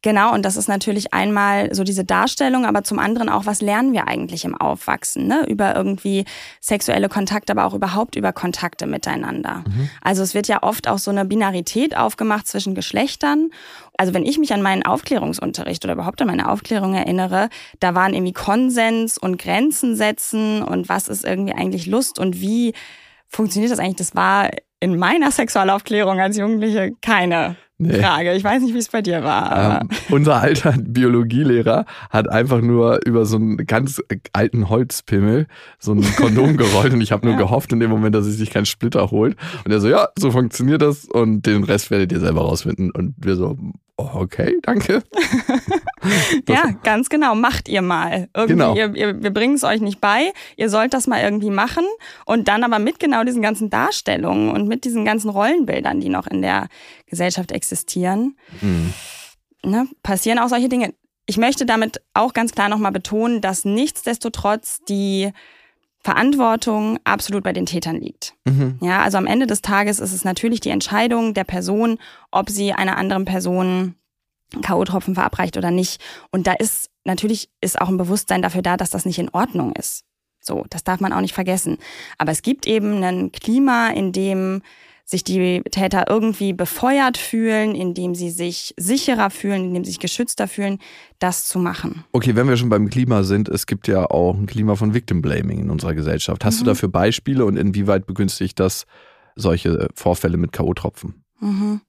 Genau, und das ist natürlich einmal so diese Darstellung, aber zum anderen auch, was lernen wir eigentlich im Aufwachsen, ne? Über irgendwie sexuelle Kontakte, aber auch überhaupt über Kontakte miteinander. Mhm. Also es wird ja oft auch so eine Binarität aufgemacht zwischen Geschlechtern. Also wenn ich mich an meinen Aufklärungsunterricht oder überhaupt an meine Aufklärung erinnere, da waren irgendwie Konsens und Grenzen setzen und was ist irgendwie eigentlich Lust und wie funktioniert das eigentlich? Das war in meiner Sexualaufklärung als Jugendliche keine nee. Frage. Ich weiß nicht, wie es bei dir war.
Ähm, unser alter Biologielehrer hat einfach nur über so einen ganz alten Holzpimmel so ein Kondom gerollt und ich habe nur ja. gehofft in dem Moment, dass es sich keinen Splitter holt. Und er so, ja, so funktioniert das und den Rest werdet ihr selber rausfinden. Und wir so, okay, danke.
ja, ganz genau. Macht ihr mal. Irgendwie, genau. ihr, ihr, wir bringen es euch nicht bei. Ihr sollt das mal irgendwie machen. Und dann aber mit genau diesen ganzen Darstellungen und mit diesen ganzen Rollenbildern, die noch in der Gesellschaft existieren, mhm. ne, passieren auch solche Dinge. Ich möchte damit auch ganz klar nochmal betonen, dass nichtsdestotrotz die Verantwortung absolut bei den Tätern liegt. Mhm. Ja, also am Ende des Tages ist es natürlich die Entscheidung der Person, ob sie einer anderen Person K.O.-Tropfen verabreicht oder nicht. Und da ist natürlich ist auch ein Bewusstsein dafür da, dass das nicht in Ordnung ist. So, das darf man auch nicht vergessen. Aber es gibt eben ein Klima, in dem sich die Täter irgendwie befeuert fühlen, indem sie sich sicherer fühlen, indem sie sich geschützter fühlen, das zu machen.
Okay, wenn wir schon beim Klima sind, es gibt ja auch ein Klima von Victim Blaming in unserer Gesellschaft. Hast mhm. du dafür Beispiele und inwieweit begünstigt das solche Vorfälle mit K.O.-Tropfen?
Mhm.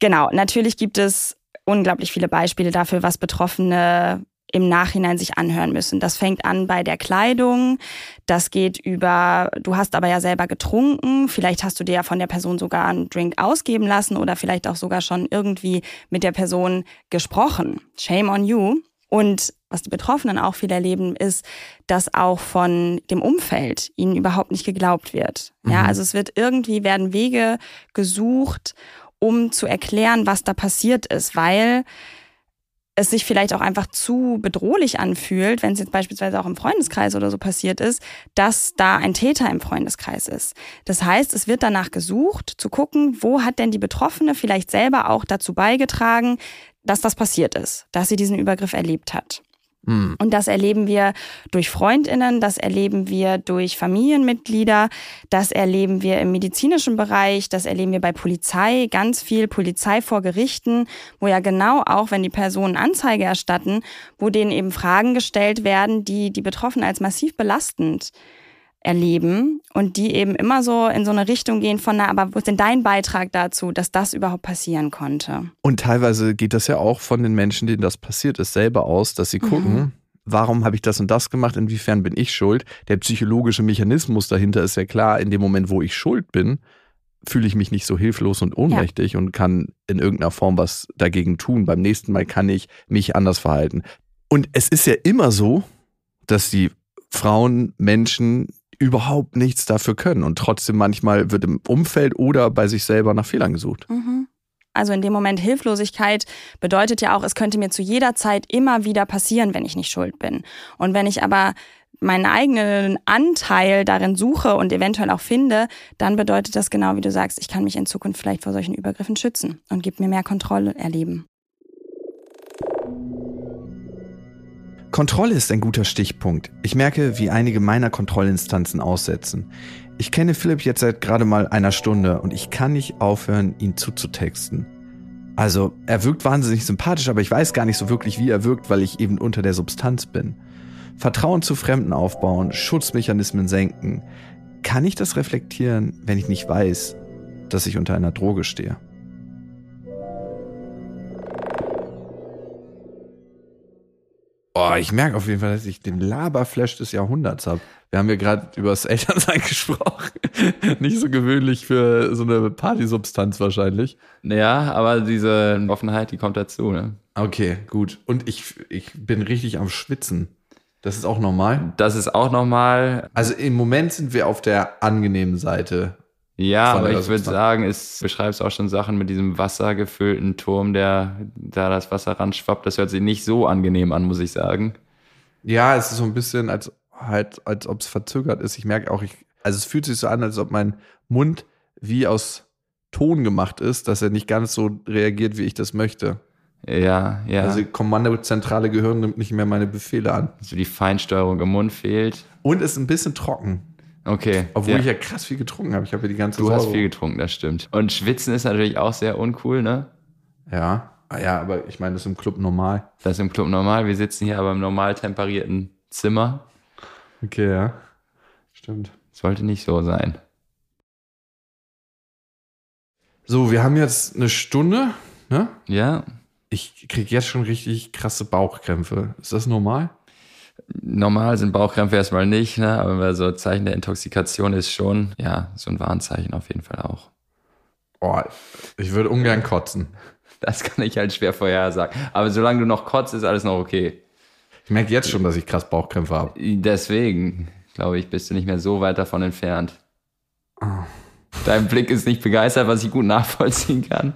Genau, natürlich gibt es unglaublich viele Beispiele dafür, was Betroffene im Nachhinein sich anhören müssen. Das fängt an bei der Kleidung, das geht über, du hast aber ja selber getrunken, vielleicht hast du dir ja von der Person sogar einen Drink ausgeben lassen oder vielleicht auch sogar schon irgendwie mit der Person gesprochen. Shame on you. Und was die Betroffenen auch viel erleben, ist, dass auch von dem Umfeld ihnen überhaupt nicht geglaubt wird. Ja, mhm. also es wird irgendwie werden Wege gesucht, um zu erklären, was da passiert ist, weil es sich vielleicht auch einfach zu bedrohlich anfühlt, wenn es jetzt beispielsweise auch im Freundeskreis oder so passiert ist, dass da ein Täter im Freundeskreis ist. Das heißt, es wird danach gesucht, zu gucken, wo hat denn die Betroffene vielleicht selber auch dazu beigetragen, dass das passiert ist, dass sie diesen Übergriff erlebt hat. Mhm. Und das erleben wir durch Freundinnen, das erleben wir durch Familienmitglieder, das erleben wir im medizinischen Bereich, das erleben wir bei Polizei, ganz viel Polizei vor Gerichten, wo ja genau auch, wenn die Personen Anzeige erstatten, wo denen eben Fragen gestellt werden, die die Betroffenen als massiv belastend erleben und die eben immer so in so eine Richtung gehen von, na, aber wo ist denn dein Beitrag dazu, dass das überhaupt passieren konnte?
Und teilweise geht das ja auch von den Menschen, denen das passiert ist, selber aus, dass sie gucken, mhm. warum habe ich das und das gemacht, inwiefern bin ich schuld? Der psychologische Mechanismus dahinter ist ja klar, in dem Moment, wo ich schuld bin, fühle ich mich nicht so hilflos und ohnmächtig ja. und kann in irgendeiner Form was dagegen tun. Beim nächsten Mal kann ich mich anders verhalten. Und es ist ja immer so, dass die Frauen, Menschen überhaupt nichts dafür können. Und trotzdem manchmal wird im Umfeld oder bei sich selber nach Fehlern gesucht.
Mhm. Also in dem Moment Hilflosigkeit bedeutet ja auch, es könnte mir zu jeder Zeit immer wieder passieren, wenn ich nicht schuld bin. Und wenn ich aber meinen eigenen Anteil darin suche und eventuell auch finde, dann bedeutet das genau, wie du sagst, ich kann mich in Zukunft vielleicht vor solchen Übergriffen schützen und gibt mir mehr Kontrolle erleben.
Kontrolle ist ein guter Stichpunkt. Ich merke, wie einige meiner Kontrollinstanzen aussetzen. Ich kenne Philipp jetzt seit gerade mal einer Stunde und ich kann nicht aufhören, ihn zuzutexten. Also, er wirkt wahnsinnig sympathisch, aber ich weiß gar nicht so wirklich, wie er wirkt, weil ich eben unter der Substanz bin. Vertrauen zu Fremden aufbauen, Schutzmechanismen senken. Kann ich das reflektieren, wenn ich nicht weiß, dass ich unter einer Droge stehe? Oh, ich merke auf jeden Fall, dass ich den Laberflash des Jahrhunderts habe. Wir haben ja gerade über das Elternsein gesprochen. Nicht so gewöhnlich für so eine Partysubstanz wahrscheinlich.
Ja, aber diese Offenheit, die kommt dazu. Ne?
Okay, gut. Und ich, ich bin richtig am Schwitzen. Das ist auch normal?
Das ist auch normal.
Also im Moment sind wir auf der angenehmen Seite
ja, aber ich würde sagen, es beschreibst auch schon Sachen mit diesem wassergefüllten Turm, der da das Wasser ranschwappt. Das hört sich nicht so angenehm an, muss ich sagen.
Ja, es ist so ein bisschen, als halt, als ob es verzögert ist. Ich merke auch, ich, also es fühlt sich so an, als ob mein Mund wie aus Ton gemacht ist, dass er nicht ganz so reagiert, wie ich das möchte.
Ja, ja.
Also Kommandozentrale Gehirn nimmt nicht mehr meine Befehle an.
Also die Feinsteuerung im Mund fehlt.
Und ist ein bisschen trocken.
Okay.
Obwohl ja. ich ja krass viel getrunken habe. Ich habe ja die ganze
Du Säure. hast viel getrunken, das stimmt. Und Schwitzen ist natürlich auch sehr uncool, ne?
Ja. Ah ja, aber ich meine, das ist im Club normal.
Das ist im Club normal. Wir sitzen hier aber im normal temperierten Zimmer.
Okay, ja. Stimmt.
Sollte nicht so sein.
So, wir haben jetzt eine Stunde, ne?
Ja.
Ich kriege jetzt schon richtig krasse Bauchkrämpfe. Ist das normal?
Normal sind Bauchkrämpfe erstmal nicht, ne? aber so Zeichen der Intoxikation ist schon, ja, so ein Warnzeichen auf jeden Fall auch.
Boah, ich würde ungern kotzen.
Das kann ich halt schwer vorhersagen. Aber solange du noch kotzt, ist alles noch okay.
Ich merke jetzt schon, dass ich krass Bauchkrämpfe habe.
Deswegen, glaube ich, bist du nicht mehr so weit davon entfernt. Oh. Dein Blick ist nicht begeistert, was ich gut nachvollziehen kann.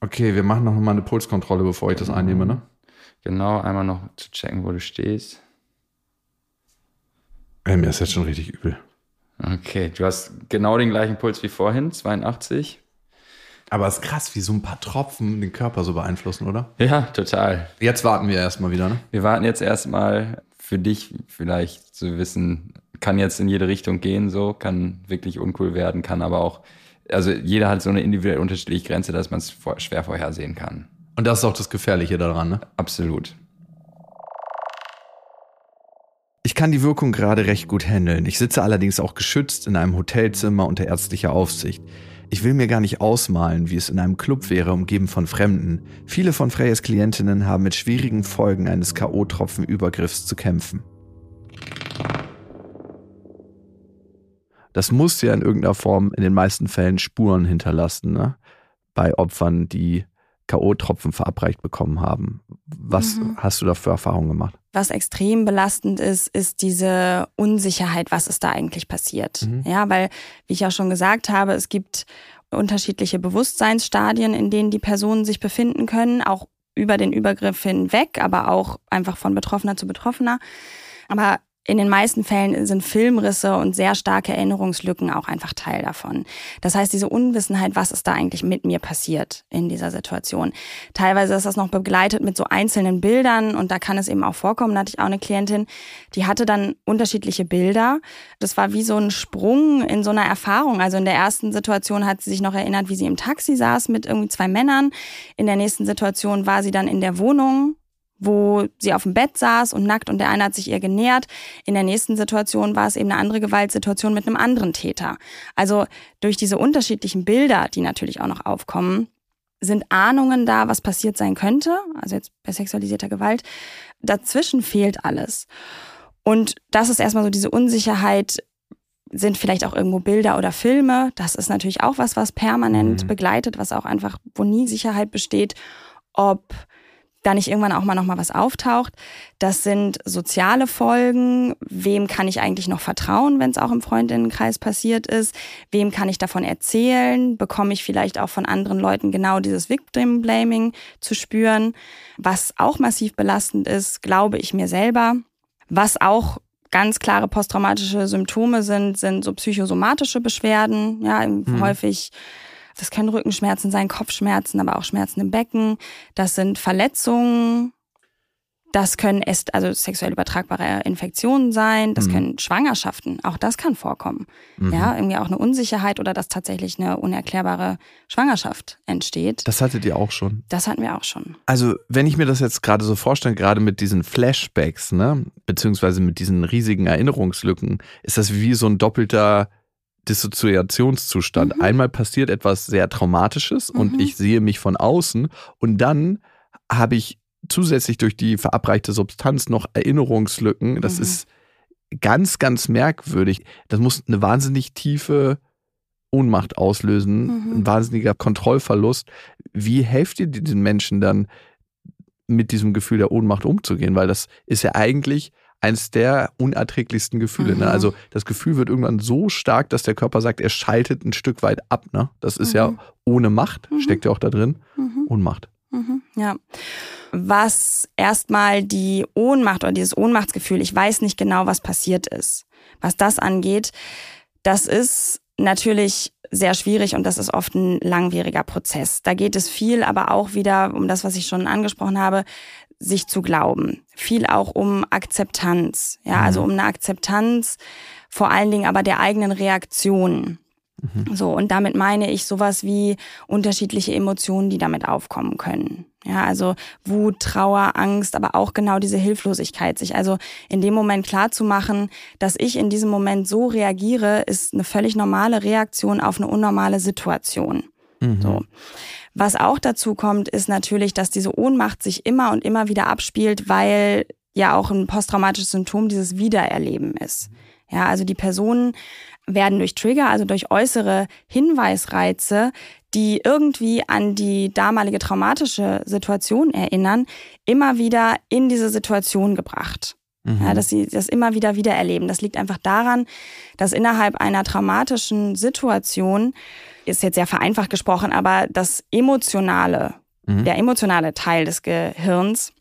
Okay, wir machen noch mal eine Pulskontrolle, bevor ich das einnehme, ne?
Genau, einmal noch zu checken, wo du stehst.
Ey, mir ist jetzt schon richtig übel.
Okay, du hast genau den gleichen Puls wie vorhin, 82.
Aber es ist krass, wie so ein paar Tropfen den Körper so beeinflussen, oder?
Ja, total.
Jetzt warten wir erstmal wieder, ne?
Wir warten jetzt erstmal für dich vielleicht zu wissen, kann jetzt in jede Richtung gehen, so, kann wirklich uncool werden, kann aber auch, also jeder hat so eine individuell unterschiedliche Grenze, dass man es schwer vorhersehen kann.
Und das ist auch das Gefährliche daran, ne?
Absolut.
Ich kann die Wirkung gerade recht gut handeln. Ich sitze allerdings auch geschützt in einem Hotelzimmer unter ärztlicher Aufsicht. Ich will mir gar nicht ausmalen, wie es in einem Club wäre, umgeben von Fremden. Viele von Freyes Klientinnen haben mit schwierigen Folgen eines K.O.-Tropfen-Übergriffs zu kämpfen. Das muss ja in irgendeiner Form in den meisten Fällen Spuren hinterlassen, ne? Bei Opfern, die K.O.-Tropfen verabreicht bekommen haben. Was mhm. hast du da für Erfahrungen gemacht?
Was extrem belastend ist, ist diese Unsicherheit, was ist da eigentlich passiert. Mhm. Ja, weil, wie ich auch schon gesagt habe, es gibt unterschiedliche Bewusstseinsstadien, in denen die Personen sich befinden können, auch über den Übergriff hinweg, aber auch einfach von Betroffener zu Betroffener. Aber in den meisten Fällen sind Filmrisse und sehr starke Erinnerungslücken auch einfach Teil davon. Das heißt, diese Unwissenheit, was ist da eigentlich mit mir passiert in dieser Situation. Teilweise ist das noch begleitet mit so einzelnen Bildern und da kann es eben auch vorkommen. Da hatte ich auch eine Klientin, die hatte dann unterschiedliche Bilder. Das war wie so ein Sprung in so einer Erfahrung. Also in der ersten Situation hat sie sich noch erinnert, wie sie im Taxi saß mit irgendwie zwei Männern. In der nächsten Situation war sie dann in der Wohnung wo sie auf dem Bett saß und nackt und der eine hat sich ihr genähert. In der nächsten Situation war es eben eine andere Gewaltsituation mit einem anderen Täter. Also durch diese unterschiedlichen Bilder, die natürlich auch noch aufkommen, sind Ahnungen da, was passiert sein könnte, also jetzt bei sexualisierter Gewalt. Dazwischen fehlt alles. Und das ist erstmal so diese Unsicherheit, sind vielleicht auch irgendwo Bilder oder Filme. Das ist natürlich auch was, was permanent mhm. begleitet, was auch einfach, wo nie Sicherheit besteht, ob da nicht irgendwann auch mal noch mal was auftaucht. Das sind soziale Folgen. Wem kann ich eigentlich noch vertrauen, wenn es auch im Freundinnenkreis passiert ist? Wem kann ich davon erzählen? Bekomme ich vielleicht auch von anderen Leuten genau dieses Victim Blaming zu spüren? Was auch massiv belastend ist, glaube ich mir selber. Was auch ganz klare posttraumatische Symptome sind, sind so psychosomatische Beschwerden, ja, mhm. häufig das können Rückenschmerzen sein, Kopfschmerzen, aber auch Schmerzen im Becken. Das sind Verletzungen. Das können also sexuell übertragbare Infektionen sein. Das mhm. können Schwangerschaften. Auch das kann vorkommen. Mhm. Ja, irgendwie auch eine Unsicherheit oder dass tatsächlich eine unerklärbare Schwangerschaft entsteht.
Das hattet ihr auch schon.
Das hatten wir auch schon.
Also, wenn ich mir das jetzt gerade so vorstelle, gerade mit diesen Flashbacks, ne, beziehungsweise mit diesen riesigen Erinnerungslücken, ist das wie so ein doppelter Dissoziationszustand. Mhm. Einmal passiert etwas sehr Traumatisches mhm. und ich sehe mich von außen und dann habe ich zusätzlich durch die verabreichte Substanz noch Erinnerungslücken. Das mhm. ist ganz, ganz merkwürdig. Das muss eine wahnsinnig tiefe Ohnmacht auslösen, mhm. ein wahnsinniger Kontrollverlust. Wie helft ihr diesen Menschen dann, mit diesem Gefühl der Ohnmacht umzugehen? Weil das ist ja eigentlich eines der unerträglichsten Gefühle. Ne? Mhm. Ne? Also das Gefühl wird irgendwann so stark, dass der Körper sagt, er schaltet ein Stück weit ab. Ne? Das ist mhm. ja ohne Macht, mhm. steckt ja auch da drin, mhm. Ohnmacht.
Mhm. Ja. Was erstmal die Ohnmacht oder dieses Ohnmachtsgefühl, ich weiß nicht genau, was passiert ist. Was das angeht, das ist natürlich sehr schwierig und das ist oft ein langwieriger Prozess. Da geht es viel, aber auch wieder um das, was ich schon angesprochen habe, sich zu glauben. Viel auch um Akzeptanz. Ja, also mhm. um eine Akzeptanz, vor allen Dingen aber der eigenen Reaktionen. Mhm. So, und damit meine ich sowas wie unterschiedliche Emotionen, die damit aufkommen können. Ja, also Wut, Trauer, Angst, aber auch genau diese Hilflosigkeit, sich also in dem Moment klar zu machen, dass ich in diesem Moment so reagiere, ist eine völlig normale Reaktion auf eine unnormale Situation. Mhm. So. Was auch dazu kommt, ist natürlich, dass diese Ohnmacht sich immer und immer wieder abspielt, weil ja auch ein posttraumatisches Symptom dieses Wiedererleben ist. Ja, also die Personen werden durch Trigger, also durch äußere Hinweisreize, die irgendwie an die damalige traumatische Situation erinnern, immer wieder in diese Situation gebracht. Mhm. Ja, dass sie das immer wieder wiedererleben. Das liegt einfach daran, dass innerhalb einer traumatischen Situation ist jetzt sehr vereinfacht gesprochen, aber das emotionale, mhm. der emotionale Teil des Gehirns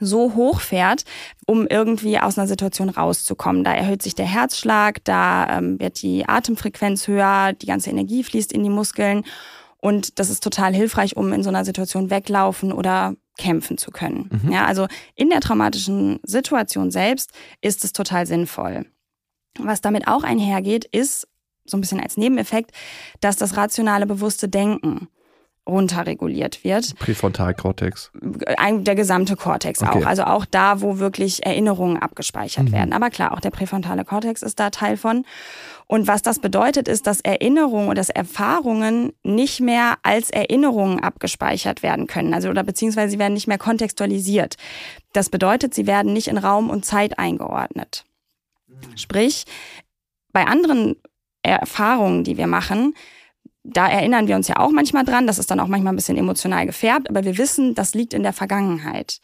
so hoch fährt, um irgendwie aus einer Situation rauszukommen. Da erhöht sich der Herzschlag, da ähm, wird die Atemfrequenz höher, die ganze Energie fließt in die Muskeln und das ist total hilfreich, um in so einer Situation weglaufen oder kämpfen zu können. Mhm. Ja, also in der traumatischen Situation selbst ist es total sinnvoll. Was damit auch einhergeht, ist so ein bisschen als Nebeneffekt, dass das rationale, bewusste Denken runterreguliert wird.
Präfrontalkortex.
Der gesamte Kortex okay. auch. Also auch da, wo wirklich Erinnerungen abgespeichert mhm. werden. Aber klar, auch der präfrontale Kortex ist da Teil von. Und was das bedeutet, ist, dass Erinnerungen oder dass Erfahrungen nicht mehr als Erinnerungen abgespeichert werden können. Also oder beziehungsweise sie werden nicht mehr kontextualisiert. Das bedeutet, sie werden nicht in Raum und Zeit eingeordnet. Sprich, bei anderen Erfahrungen, die wir machen, da erinnern wir uns ja auch manchmal dran, das ist dann auch manchmal ein bisschen emotional gefärbt, aber wir wissen, das liegt in der Vergangenheit.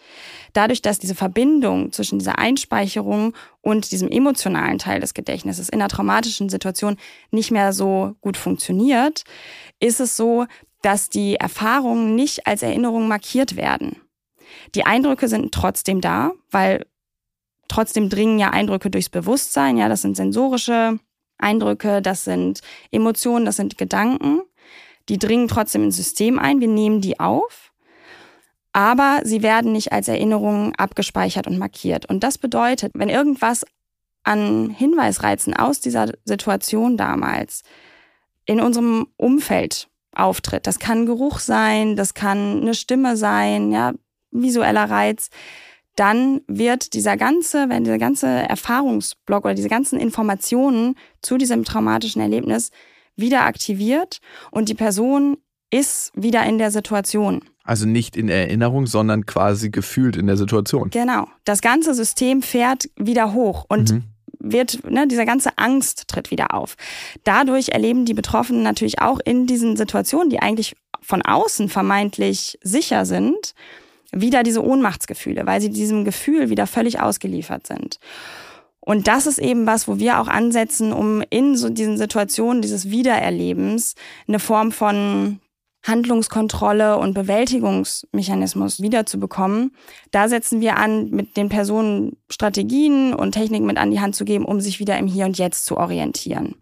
Dadurch, dass diese Verbindung zwischen dieser Einspeicherung und diesem emotionalen Teil des Gedächtnisses in einer traumatischen Situation nicht mehr so gut funktioniert, ist es so, dass die Erfahrungen nicht als Erinnerung markiert werden. Die Eindrücke sind trotzdem da, weil trotzdem dringen ja Eindrücke durchs Bewusstsein, ja, das sind sensorische Eindrücke, das sind Emotionen, das sind Gedanken. Die dringen trotzdem ins System ein, wir nehmen die auf, aber sie werden nicht als Erinnerungen abgespeichert und markiert. Und das bedeutet, wenn irgendwas an Hinweisreizen aus dieser Situation damals in unserem Umfeld auftritt, das kann Geruch sein, das kann eine Stimme sein, ja, visueller Reiz, dann wird dieser ganze, wenn dieser ganze Erfahrungsblock oder diese ganzen Informationen zu diesem traumatischen Erlebnis wieder aktiviert und die Person ist wieder in der Situation.
Also nicht in Erinnerung, sondern quasi gefühlt in der Situation.
Genau. Das ganze System fährt wieder hoch und mhm. wird, ne, dieser ganze Angst tritt wieder auf. Dadurch erleben die Betroffenen natürlich auch in diesen Situationen, die eigentlich von außen vermeintlich sicher sind, wieder diese Ohnmachtsgefühle, weil sie diesem Gefühl wieder völlig ausgeliefert sind. Und das ist eben was, wo wir auch ansetzen, um in so diesen Situationen dieses Wiedererlebens eine Form von Handlungskontrolle und Bewältigungsmechanismus wiederzubekommen. Da setzen wir an, mit den Personen Strategien und Techniken mit an die Hand zu geben, um sich wieder im Hier und Jetzt zu orientieren.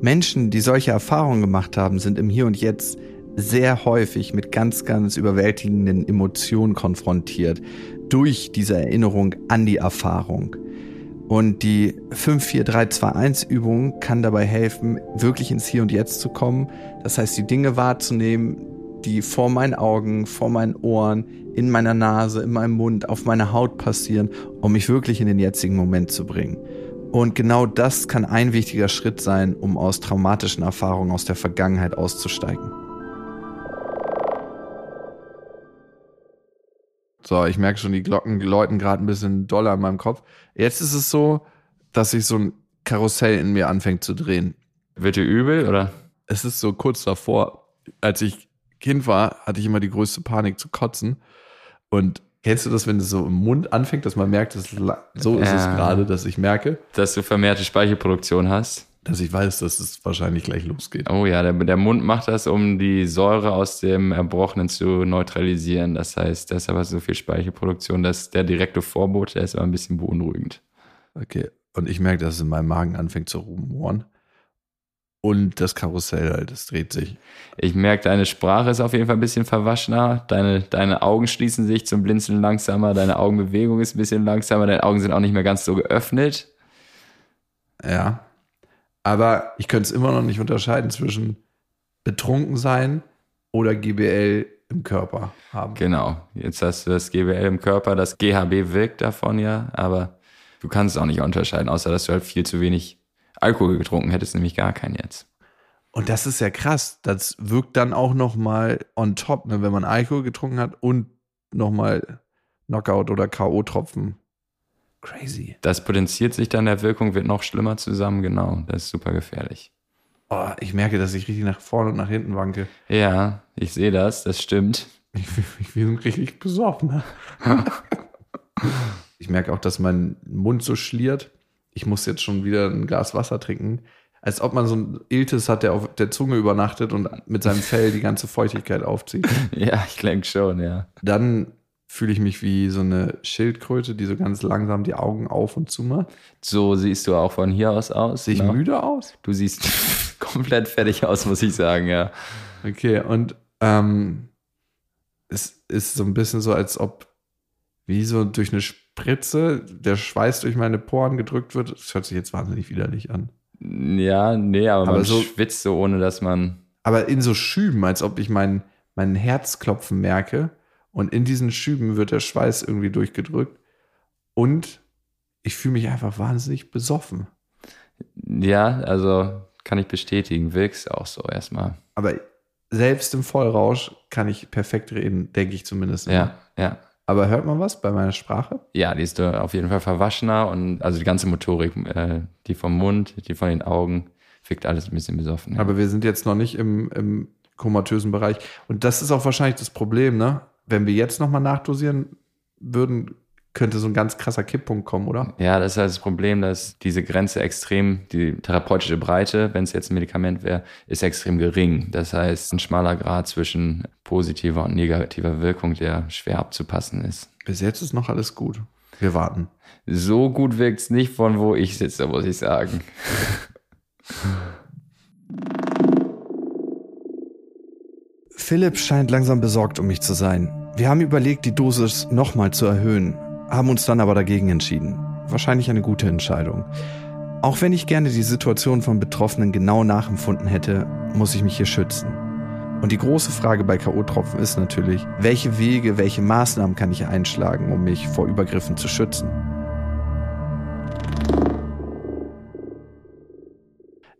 Menschen, die solche Erfahrungen gemacht haben, sind im Hier und Jetzt sehr häufig mit ganz, ganz überwältigenden Emotionen konfrontiert durch diese Erinnerung an die Erfahrung. Und die 54321-Übung kann dabei helfen, wirklich ins Hier und Jetzt zu kommen. Das heißt, die Dinge wahrzunehmen, die vor meinen Augen, vor meinen Ohren, in meiner Nase, in meinem Mund, auf meiner Haut passieren, um mich wirklich in den jetzigen Moment zu bringen. Und genau das kann ein wichtiger Schritt sein, um aus traumatischen Erfahrungen aus der Vergangenheit auszusteigen. So, ich merke schon, die Glocken läuten gerade ein bisschen doller in meinem Kopf. Jetzt ist es so, dass sich so ein Karussell in mir anfängt zu drehen.
Wird dir übel, oder?
Es ist so kurz davor, als ich Kind war, hatte ich immer die größte Panik zu kotzen. Und kennst du das, wenn es so im Mund anfängt, dass man merkt, dass so ist es gerade, dass ich merke?
Dass du vermehrte Speichelproduktion hast
dass ich weiß, dass es wahrscheinlich gleich losgeht.
Oh ja, der, der, Mund macht das, um die Säure aus dem Erbrochenen zu neutralisieren. Das heißt, da ist aber so viel Speichelproduktion, dass der direkte Vorbote, der ist aber ein bisschen beunruhigend.
Okay, und ich merke, dass es in meinem Magen anfängt zu rumoren. Und das Karussell halt, das dreht sich.
Ich merke, deine Sprache ist auf jeden Fall ein bisschen verwaschener. Deine, deine Augen schließen sich zum Blinzeln langsamer. Deine Augenbewegung ist ein bisschen langsamer. Deine Augen sind auch nicht mehr ganz so geöffnet.
Ja. Aber ich könnte es immer noch nicht unterscheiden zwischen betrunken sein oder GBL im Körper haben.
Genau. Jetzt hast du das GBL im Körper, das GHB wirkt davon ja, aber du kannst es auch nicht unterscheiden, außer dass du halt viel zu wenig Alkohol getrunken hättest, nämlich gar keinen jetzt.
Und das ist ja krass. Das wirkt dann auch noch mal on top, ne, wenn man Alkohol getrunken hat und noch mal Knockout oder K.O.-Tropfen
Crazy. Das potenziert sich dann der Wirkung, wird noch schlimmer zusammen, genau. Das ist super gefährlich.
Oh, ich merke, dass ich richtig nach vorne und nach hinten wanke.
Ja, ich sehe das, das stimmt.
Ich, ich bin richtig besoffen. ich merke auch, dass mein Mund so schliert. Ich muss jetzt schon wieder ein Glas Wasser trinken. Als ob man so ein Iltis hat, der auf der Zunge übernachtet und mit seinem Fell die ganze Feuchtigkeit aufzieht.
Ja, ich denke schon, ja.
Dann fühle ich mich wie so eine Schildkröte, die so ganz langsam die Augen auf und zu macht.
So siehst du auch von hier aus aus.
Sehe ich ne? müde aus?
Du siehst komplett fertig aus, muss ich sagen, ja.
Okay, und ähm, es ist so ein bisschen so, als ob wie so durch eine Spritze der Schweiß durch meine Poren gedrückt wird. Das hört sich jetzt wahnsinnig widerlich an.
Ja, nee, aber, aber man so, schwitzt so, ohne dass man.
Aber in so Schüben, als ob ich mein, mein Herzklopfen merke und in diesen Schüben wird der Schweiß irgendwie durchgedrückt. Und ich fühle mich einfach wahnsinnig besoffen.
Ja, also kann ich bestätigen. Wirkst auch so erstmal.
Aber selbst im Vollrausch kann ich perfekt reden, denke ich zumindest.
Immer. Ja, ja.
Aber hört man was bei meiner Sprache?
Ja, die ist auf jeden Fall verwaschener und also die ganze Motorik, äh, die vom Mund, die von den Augen, wirkt alles ein bisschen besoffen. Ja.
Aber wir sind jetzt noch nicht im, im komatösen Bereich. Und das ist auch wahrscheinlich das Problem, ne? Wenn wir jetzt nochmal nachdosieren würden, könnte so ein ganz krasser Kipppunkt kommen, oder?
Ja, das ist halt das Problem, dass diese Grenze extrem, die therapeutische Breite, wenn es jetzt ein Medikament wäre, ist extrem gering. Das heißt, ein schmaler Grad zwischen positiver und negativer Wirkung, der schwer abzupassen ist.
Bis jetzt ist noch alles gut. Wir warten.
So gut wirkt es nicht von wo ich sitze, muss ich sagen.
Philipp scheint langsam besorgt um mich zu sein. Wir haben überlegt, die Dosis nochmal zu erhöhen, haben uns dann aber dagegen entschieden. Wahrscheinlich eine gute Entscheidung. Auch wenn ich gerne die Situation von Betroffenen genau nachempfunden hätte, muss ich mich hier schützen. Und die große Frage bei K.O.-Tropfen ist natürlich, welche Wege, welche Maßnahmen kann ich einschlagen, um mich vor Übergriffen zu schützen?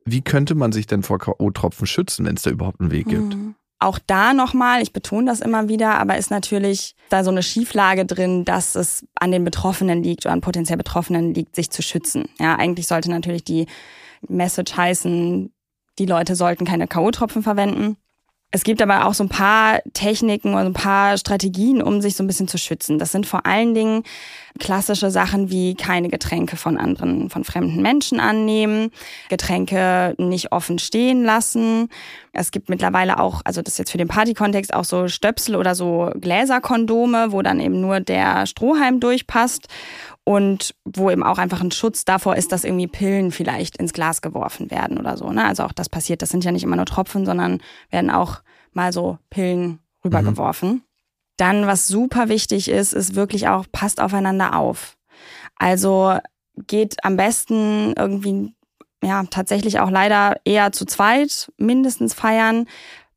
Wie könnte man sich denn vor K.O.-Tropfen schützen, wenn es da überhaupt einen Weg gibt?
Mhm. Auch da nochmal, ich betone das immer wieder, aber ist natürlich da so eine Schieflage drin, dass es an den Betroffenen liegt oder an potenziell Betroffenen liegt, sich zu schützen. Ja, eigentlich sollte natürlich die Message heißen, die Leute sollten keine K.O.-Tropfen verwenden. Es gibt aber auch so ein paar Techniken oder ein paar Strategien, um sich so ein bisschen zu schützen. Das sind vor allen Dingen klassische Sachen wie keine Getränke von anderen, von fremden Menschen annehmen, Getränke nicht offen stehen lassen. Es gibt mittlerweile auch, also das ist jetzt für den Partykontext auch so Stöpsel oder so Gläserkondome, wo dann eben nur der Strohhalm durchpasst und wo eben auch einfach ein Schutz davor ist, dass irgendwie Pillen vielleicht ins Glas geworfen werden oder so. Ne? Also auch das passiert. Das sind ja nicht immer nur Tropfen, sondern werden auch mal so Pillen rübergeworfen. Mhm. Dann, was super wichtig ist, ist wirklich auch, passt aufeinander auf. Also geht am besten irgendwie, ja, tatsächlich auch leider eher zu zweit mindestens feiern.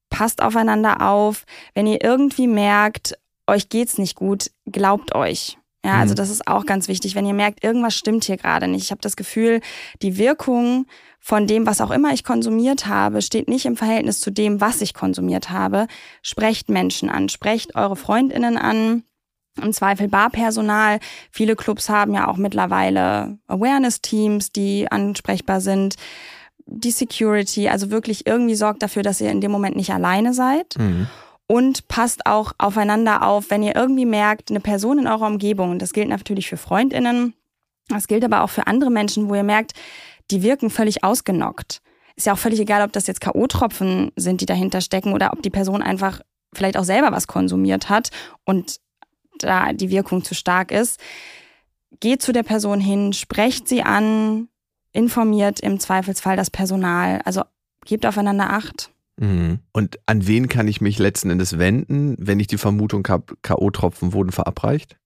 Passt aufeinander auf. Wenn ihr irgendwie merkt, euch geht's nicht gut, glaubt euch. Ja, also mhm. das ist auch ganz wichtig, wenn ihr merkt, irgendwas stimmt hier gerade nicht. Ich habe das Gefühl, die Wirkung von dem, was auch immer ich konsumiert habe, steht nicht im Verhältnis zu dem, was ich konsumiert habe. Sprecht Menschen an, sprecht eure Freundinnen an, im Zweifel Barpersonal. Viele Clubs haben ja auch mittlerweile Awareness-Teams, die ansprechbar sind. Die Security, also wirklich irgendwie sorgt dafür, dass ihr in dem Moment nicht alleine seid. Mhm und passt auch aufeinander auf, wenn ihr irgendwie merkt, eine Person in eurer Umgebung, und das gilt natürlich für Freundinnen, das gilt aber auch für andere Menschen, wo ihr merkt, die wirken völlig ausgenockt. Ist ja auch völlig egal, ob das jetzt K.O.-Tropfen sind, die dahinter stecken oder ob die Person einfach vielleicht auch selber was konsumiert hat und da die Wirkung zu stark ist. Geht zu der Person hin, sprecht sie an, informiert im Zweifelsfall das Personal. Also gebt aufeinander Acht.
Mhm. Und an wen kann ich mich letzten Endes wenden, wenn ich die Vermutung habe, K.O.-Tropfen wurden verabreicht?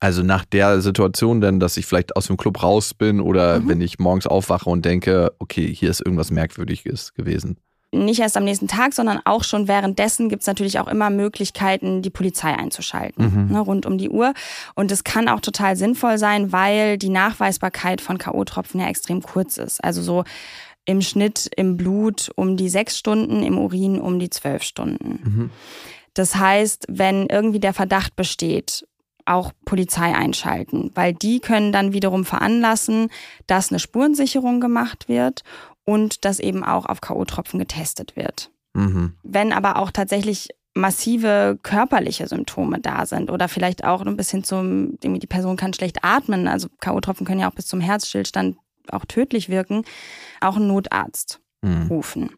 Also nach der Situation denn, dass ich vielleicht aus dem Club raus bin oder mhm. wenn ich morgens aufwache und denke, okay, hier ist irgendwas Merkwürdiges gewesen.
Nicht erst am nächsten Tag, sondern auch schon währenddessen gibt es natürlich auch immer Möglichkeiten, die Polizei einzuschalten, mhm. ne, rund um die Uhr. Und es kann auch total sinnvoll sein, weil die Nachweisbarkeit von K.O.-Tropfen ja extrem kurz ist. Also so im Schnitt im Blut um die sechs Stunden, im Urin um die zwölf Stunden. Mhm. Das heißt, wenn irgendwie der Verdacht besteht, auch Polizei einschalten, weil die können dann wiederum veranlassen, dass eine Spurensicherung gemacht wird und dass eben auch auf K.O.-Tropfen getestet wird. Mhm. Wenn aber auch tatsächlich massive körperliche Symptome da sind oder vielleicht auch ein bisschen zum, die Person kann schlecht atmen, also K.O.-Tropfen können ja auch bis zum Herzstillstand auch tödlich wirken, auch einen Notarzt mhm. rufen.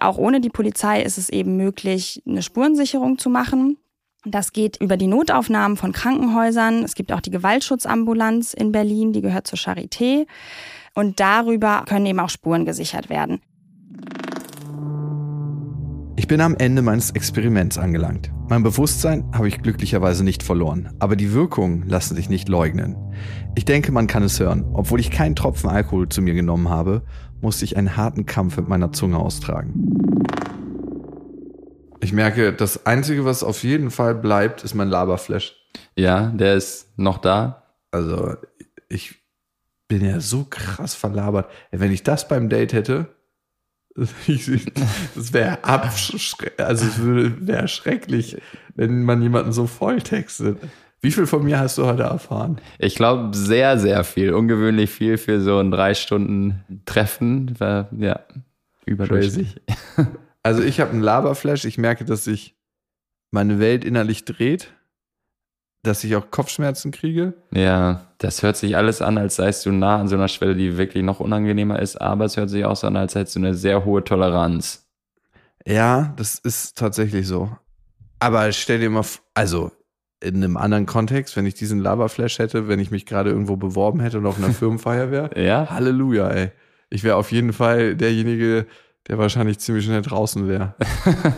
Auch ohne die Polizei ist es eben möglich, eine Spurensicherung zu machen. Das geht über die Notaufnahmen von Krankenhäusern. Es gibt auch die Gewaltschutzambulanz in Berlin, die gehört zur Charité. Und darüber können eben auch Spuren gesichert werden.
Ich bin am Ende meines Experiments angelangt. Mein Bewusstsein habe ich glücklicherweise nicht verloren, aber die Wirkungen lassen sich nicht leugnen. Ich denke, man kann es hören. Obwohl ich keinen Tropfen Alkohol zu mir genommen habe, musste ich einen harten Kampf mit meiner Zunge austragen. Ich merke, das Einzige, was auf jeden Fall bleibt, ist mein Laberflash.
Ja, der ist noch da.
Also, ich bin ja so krass verlabert. Wenn ich das beim Date hätte, das wäre also es wäre schrecklich, wenn man jemanden so volltextet. Wie viel von mir hast du heute erfahren?
Ich glaube, sehr, sehr viel. Ungewöhnlich viel für so ein drei Stunden Treffen. War, ja, überdurchschnittlich.
Also ich habe einen Laberflash. Ich merke, dass sich meine Welt innerlich dreht, dass ich auch Kopfschmerzen kriege.
Ja, das hört sich alles an, als seist du nah an so einer Schwelle, die wirklich noch unangenehmer ist, aber es hört sich auch so an, als hättest du eine sehr hohe Toleranz.
Ja, das ist tatsächlich so. Aber stell dir mal, also in einem anderen Kontext, wenn ich diesen Laberflash hätte, wenn ich mich gerade irgendwo beworben hätte und auf einer Firmenfeier wäre,
ja?
Halleluja, ey. Ich wäre auf jeden Fall derjenige, der wahrscheinlich ziemlich schnell draußen wäre.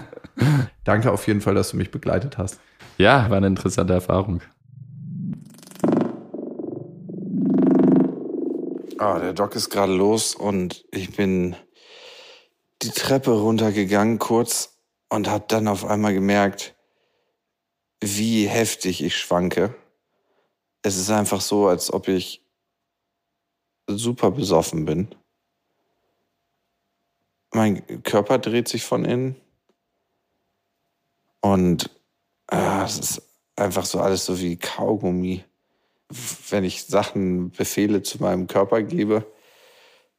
Danke auf jeden Fall, dass du mich begleitet hast.
Ja, war eine interessante Erfahrung.
Ah, der Doc ist gerade los und ich bin die Treppe runtergegangen kurz und habe dann auf einmal gemerkt, wie heftig ich schwanke. Es ist einfach so, als ob ich super besoffen bin. Mein Körper dreht sich von innen. Und äh, es ist einfach so alles so wie Kaugummi. Wenn ich Sachen, Befehle zu meinem Körper gebe,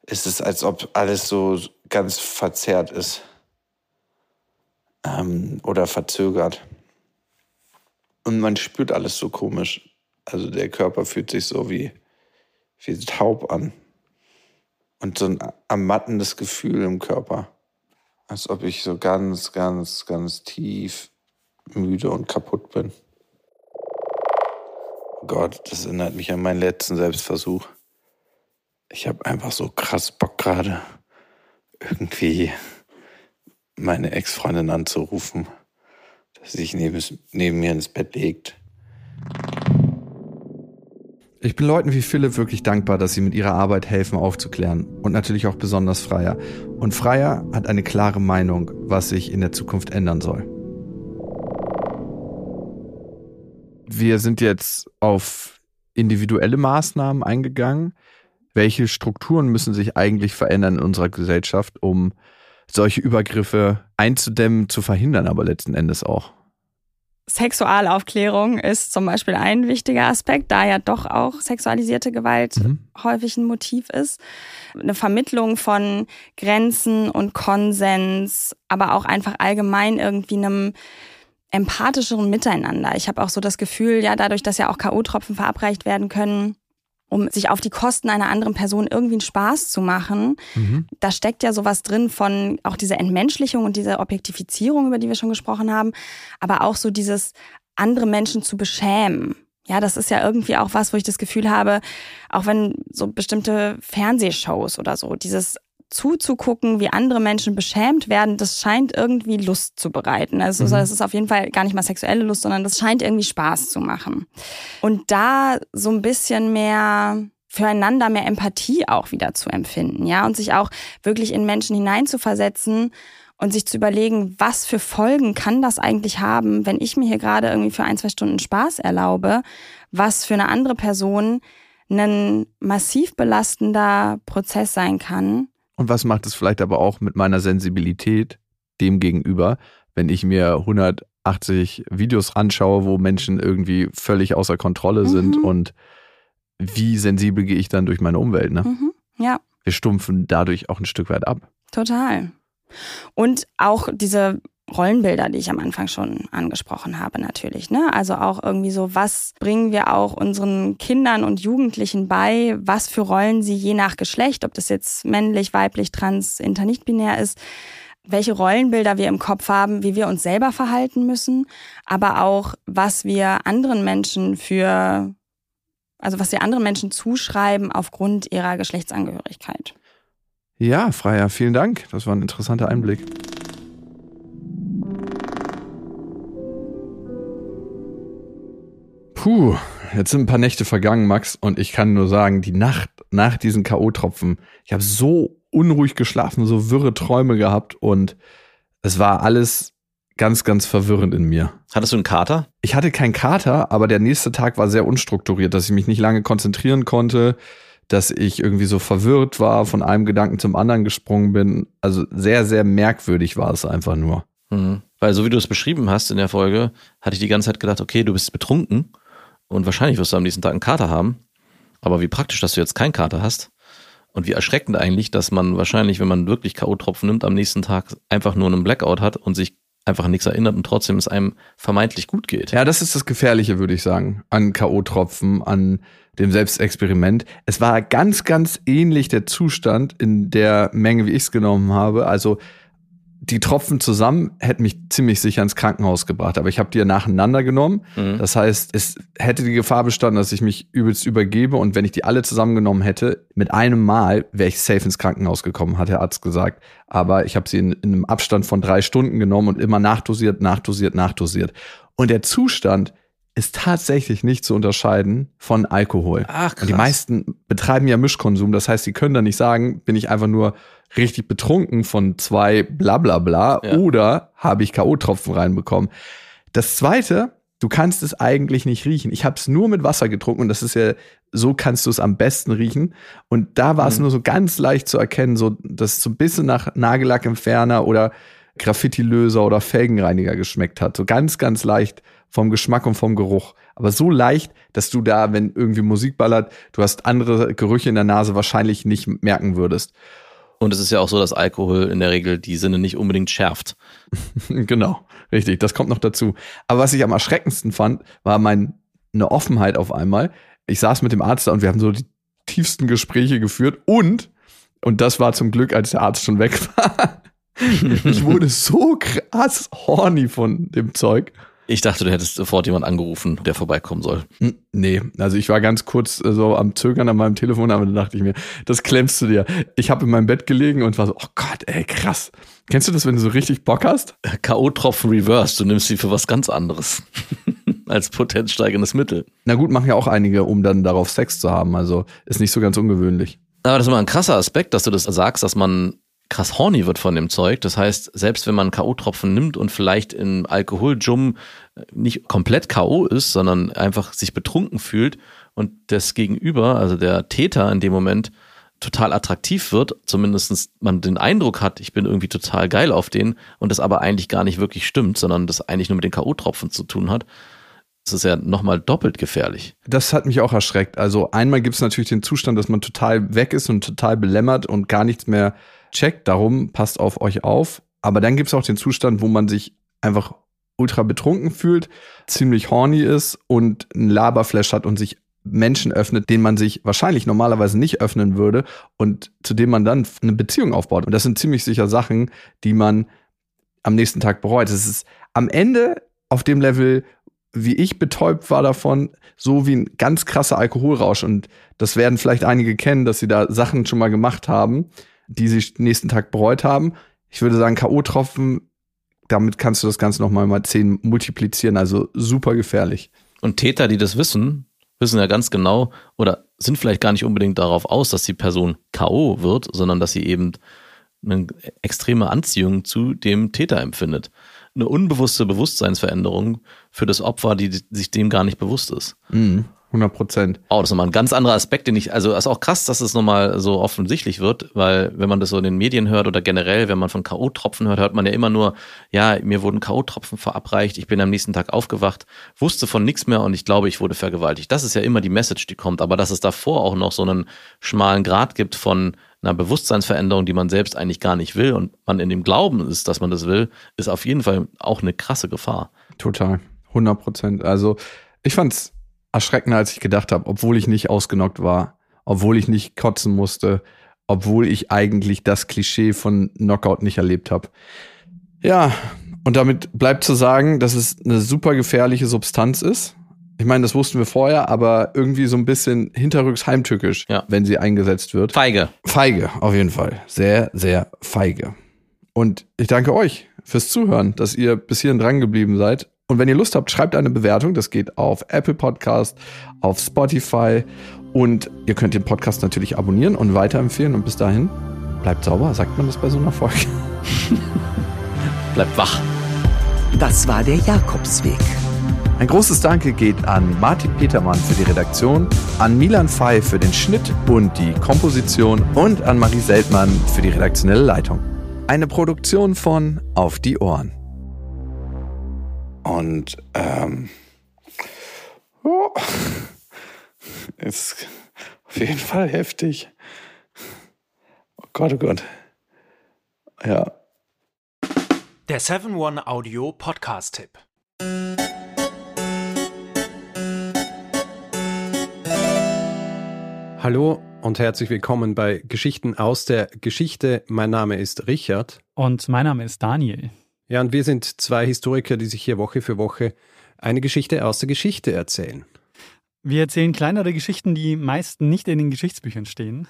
ist es, als ob alles so ganz verzerrt ist. Ähm, oder verzögert. Und man spürt alles so komisch. Also der Körper fühlt sich so wie, wie taub an. Und so ein ermattendes Gefühl im Körper. Als ob ich so ganz, ganz, ganz tief müde und kaputt bin. Gott, das erinnert mich an meinen letzten Selbstversuch. Ich habe einfach so krass Bock gerade, irgendwie meine Ex-Freundin anzurufen sich neben, neben mir ins Bett legt. Ich bin Leuten wie Philipp wirklich dankbar, dass sie mit ihrer Arbeit helfen aufzuklären und natürlich auch besonders Freier. Und Freier hat eine klare Meinung, was sich in der Zukunft ändern soll. Wir sind jetzt auf individuelle Maßnahmen eingegangen. Welche Strukturen müssen sich eigentlich verändern in unserer Gesellschaft, um solche Übergriffe einzudämmen, zu verhindern, aber letzten Endes auch?
Sexualaufklärung ist zum Beispiel ein wichtiger Aspekt, da ja doch auch sexualisierte Gewalt mhm. häufig ein Motiv ist. Eine Vermittlung von Grenzen und Konsens, aber auch einfach allgemein irgendwie einem empathischeren Miteinander. Ich habe auch so das Gefühl, ja, dadurch, dass ja auch K.O.-Tropfen verabreicht werden können, um sich auf die Kosten einer anderen Person irgendwie einen Spaß zu machen. Mhm. Da steckt ja sowas drin von auch diese Entmenschlichung und diese Objektifizierung, über die wir schon gesprochen haben, aber auch so dieses andere Menschen zu beschämen. Ja, das ist ja irgendwie auch was, wo ich das Gefühl habe, auch wenn so bestimmte Fernsehshows oder so, dieses zuzugucken, wie andere Menschen beschämt werden, das scheint irgendwie Lust zu bereiten. Also mhm. das ist auf jeden Fall gar nicht mal sexuelle Lust, sondern das scheint irgendwie Spaß zu machen. Und da so ein bisschen mehr füreinander mehr Empathie auch wieder zu empfinden, ja, und sich auch wirklich in Menschen hineinzuversetzen und sich zu überlegen, was für Folgen kann das eigentlich haben, wenn ich mir hier gerade irgendwie für ein, zwei Stunden Spaß erlaube, was für eine andere Person ein massiv belastender Prozess sein kann
und was macht es vielleicht aber auch mit meiner Sensibilität dem gegenüber, wenn ich mir 180 Videos anschaue, wo Menschen irgendwie völlig außer Kontrolle mhm. sind und wie sensibel gehe ich dann durch meine Umwelt, ne?
Mhm. Ja.
Wir stumpfen dadurch auch ein Stück weit ab.
Total. Und auch diese Rollenbilder, die ich am Anfang schon angesprochen habe, natürlich. Ne? Also auch irgendwie so, was bringen wir auch unseren Kindern und Jugendlichen bei, was für Rollen sie je nach Geschlecht, ob das jetzt männlich, weiblich, trans, inter, nicht binär ist, welche Rollenbilder wir im Kopf haben, wie wir uns selber verhalten müssen, aber auch, was wir anderen Menschen für, also was wir anderen Menschen zuschreiben aufgrund ihrer Geschlechtsangehörigkeit.
Ja, Freier, vielen Dank. Das war ein interessanter Einblick. Puh, jetzt sind ein paar Nächte vergangen, Max, und ich kann nur sagen, die Nacht nach diesen K.O.-Tropfen, ich habe so unruhig geschlafen, so wirre Träume gehabt und es war alles ganz, ganz verwirrend in mir.
Hattest du einen Kater?
Ich hatte keinen Kater, aber der nächste Tag war sehr unstrukturiert, dass ich mich nicht lange konzentrieren konnte, dass ich irgendwie so verwirrt war, von einem Gedanken zum anderen gesprungen bin. Also sehr, sehr merkwürdig war es einfach nur.
Mhm. Weil so wie du es beschrieben hast in der Folge, hatte ich die ganze Zeit gedacht, okay, du bist betrunken und wahrscheinlich wirst du am nächsten Tag einen Kater haben. Aber wie praktisch, dass du jetzt keinen Kater hast. Und wie erschreckend eigentlich, dass man wahrscheinlich, wenn man wirklich K.O.-Tropfen nimmt, am nächsten Tag einfach nur einen Blackout hat und sich einfach an nichts erinnert und trotzdem es einem vermeintlich gut geht.
Ja, das ist das Gefährliche, würde ich sagen, an K.O.-Tropfen, an dem Selbstexperiment. Es war ganz, ganz ähnlich der Zustand in der Menge, wie ich es genommen habe. Also die Tropfen zusammen hätten mich ziemlich sicher ins Krankenhaus gebracht, aber ich habe die ja nacheinander genommen.
Mhm.
Das heißt, es hätte die Gefahr bestanden, dass ich mich übelst übergebe und wenn ich die alle zusammengenommen hätte, mit einem Mal wäre ich safe ins Krankenhaus gekommen, hat der Arzt gesagt. Aber ich habe sie in, in einem Abstand von drei Stunden genommen und immer nachdosiert, nachdosiert, nachdosiert. Und der Zustand ist tatsächlich nicht zu unterscheiden von Alkohol.
Ach,
Und die meisten betreiben ja Mischkonsum. Das heißt, sie können da nicht sagen, bin ich einfach nur richtig betrunken von zwei bla bla bla
Ja.
oder habe ich K.O.-Tropfen reinbekommen. Das zweite, du kannst es eigentlich nicht riechen. Ich habe es nur mit Wasser getrunken und das ist ja, so kannst du es am besten riechen. Und da war es
Mhm.
nur so ganz leicht zu erkennen, so, dass es so ein bisschen nach Nagellackentferner oder Graffiti-Löser oder Felgenreiniger geschmeckt hat. So ganz, ganz leicht vom Geschmack und vom Geruch. Aber so leicht, dass du da, wenn irgendwie Musik ballert, du hast andere Gerüche in der Nase wahrscheinlich nicht merken würdest.
Und es ist ja auch so, dass Alkohol in der Regel die Sinne nicht unbedingt schärft.
genau, richtig, das kommt noch dazu. Aber was ich am erschreckendsten fand, war meine Offenheit auf einmal. Ich saß mit dem Arzt da und wir haben so die tiefsten Gespräche geführt und, und das war zum Glück, als der Arzt schon weg war, ich wurde so krass horny von dem Zeug.
Ich dachte, du hättest sofort jemand angerufen, der vorbeikommen soll.
Nee, also ich war ganz kurz äh, so am Zögern an meinem Telefon, aber dann dachte ich mir, das klemmst du dir. Ich habe in meinem Bett gelegen und war so, oh Gott, ey, krass. Kennst du das, wenn du so richtig Bock hast?
K.O.-Tropfen Reverse, du nimmst sie für was ganz anderes. Als potenzsteigendes Mittel.
Na gut, machen ja auch einige, um dann darauf Sex zu haben. Also ist nicht so ganz ungewöhnlich.
Aber das ist immer ein krasser Aspekt, dass du das sagst, dass man krass horny wird von dem Zeug. Das heißt, selbst wenn man K.O.-Tropfen nimmt und vielleicht im Alkoholjum nicht komplett K.O. ist, sondern einfach sich betrunken fühlt und das Gegenüber, also der Täter in dem Moment, total attraktiv wird, zumindest man den Eindruck hat, ich bin irgendwie total geil auf den und das aber eigentlich gar nicht wirklich stimmt, sondern das eigentlich nur mit den K.O.-Tropfen zu tun hat, das ist ja nochmal doppelt gefährlich.
Das hat mich auch erschreckt. Also einmal gibt es natürlich den Zustand, dass man total weg ist und total belämmert und gar nichts mehr checkt. Darum passt auf euch auf. Aber dann gibt es auch den Zustand, wo man sich einfach ultra betrunken fühlt, ziemlich horny ist und ein Laberflash hat und sich Menschen öffnet, denen man sich wahrscheinlich normalerweise nicht öffnen würde und zu dem man dann eine Beziehung aufbaut. Und das sind ziemlich sicher Sachen, die man am nächsten Tag bereut. Es ist am Ende auf dem Level, wie ich betäubt war davon, so wie ein ganz krasser Alkoholrausch. Und das werden vielleicht einige kennen, dass sie da Sachen schon mal gemacht haben, die sie nächsten Tag bereut haben. Ich würde sagen, K.O.-Tropfen, damit kannst du das Ganze nochmal mal zehn multiplizieren. Also super gefährlich.
Und Täter, die das wissen, wissen ja ganz genau oder sind vielleicht gar nicht unbedingt darauf aus, dass die Person K.O. wird, sondern dass sie eben eine extreme Anziehung zu dem Täter empfindet. Eine unbewusste Bewusstseinsveränderung für das Opfer, die sich dem gar nicht bewusst ist.
Mhm. 100 Prozent.
Oh, das ist nochmal ein ganz anderer Aspekt, den ich, also das ist auch krass, dass es nochmal so offensichtlich wird, weil wenn man das so in den Medien hört oder generell, wenn man von K.O.-Tropfen hört, hört man ja immer nur, ja, mir wurden K.O.-Tropfen verabreicht, ich bin am nächsten Tag aufgewacht, wusste von nichts mehr und ich glaube, ich wurde vergewaltigt. Das ist ja immer die Message, die kommt, aber dass es davor auch noch so einen schmalen Grad gibt von einer Bewusstseinsveränderung, die man selbst eigentlich gar nicht will und man in dem Glauben ist, dass man das will, ist auf jeden Fall auch eine krasse Gefahr.
Total. 100 Prozent. Also ich fand's erschreckender, als ich gedacht habe, obwohl ich nicht ausgenockt war, obwohl ich nicht kotzen musste, obwohl ich eigentlich das Klischee von Knockout nicht erlebt habe. Ja, und damit bleibt zu sagen, dass es eine super gefährliche Substanz ist. Ich meine, das wussten wir vorher, aber irgendwie so ein bisschen hinterrücks heimtückisch,
Ja.
wenn sie eingesetzt wird.
Feige.
Feige, auf jeden Fall. Sehr, sehr feige. Und ich danke euch fürs Zuhören, dass ihr bis hierhin dran geblieben seid. Und wenn ihr Lust habt, schreibt eine Bewertung. Das geht auf Apple Podcast, auf Spotify. Und ihr könnt den Podcast natürlich abonnieren und weiterempfehlen. Und bis dahin, bleibt sauber. Sagt man das bei so einer Folge?
Bleibt wach.
Das war der Jakobsweg.
Ein großes Danke geht an Martin Petermann für die Redaktion, an Milan Fey für den Schnitt und die Komposition und an Marie Seltmann für die redaktionelle Leitung. Eine Produktion von Auf die Ohren. Und ähm, ja, Ist auf jeden Fall heftig. Oh Gott, oh Gott. Ja.
Der 7-One Audio Podcast-Tipp.
Hallo und herzlich willkommen bei Geschichten aus der Geschichte. Mein Name ist Richard.
Und mein Name ist Daniel.
Ja, und wir sind zwei Historiker, die sich hier Woche für Woche eine Geschichte aus der Geschichte erzählen.
Wir erzählen kleinere Geschichten, die meist nicht in den Geschichtsbüchern stehen.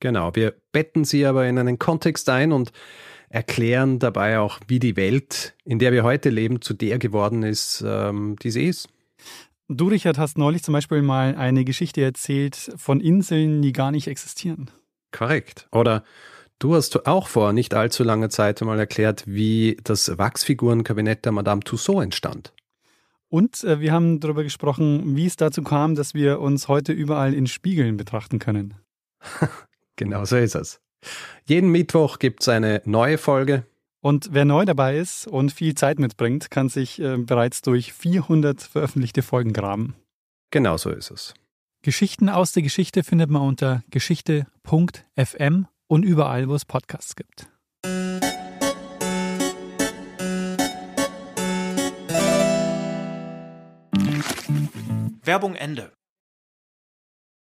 Genau, wir betten sie aber in einen Kontext ein und erklären dabei auch, wie die Welt, in der wir heute leben, zu der geworden ist, ähm, die sie ist.
Du, Richard, hast neulich zum Beispiel mal eine Geschichte erzählt von Inseln, die gar nicht existieren.
Korrekt. Oder du hast auch vor nicht allzu langer Zeit mal erklärt, wie das Wachsfigurenkabinett der Madame Tussaud entstand.
Und äh, wir haben darüber gesprochen, wie es dazu kam, dass wir uns heute überall in Spiegeln betrachten können.
genau so ist es. Jeden Mittwoch gibt es eine neue Folge.
Und wer neu dabei ist und viel Zeit mitbringt, kann sich äh, bereits durch 400 veröffentlichte Folgen graben.
Genau so ist es.
Geschichten aus der Geschichte findet man unter geschichte.fm und überall, wo es Podcasts gibt.
Werbung Ende.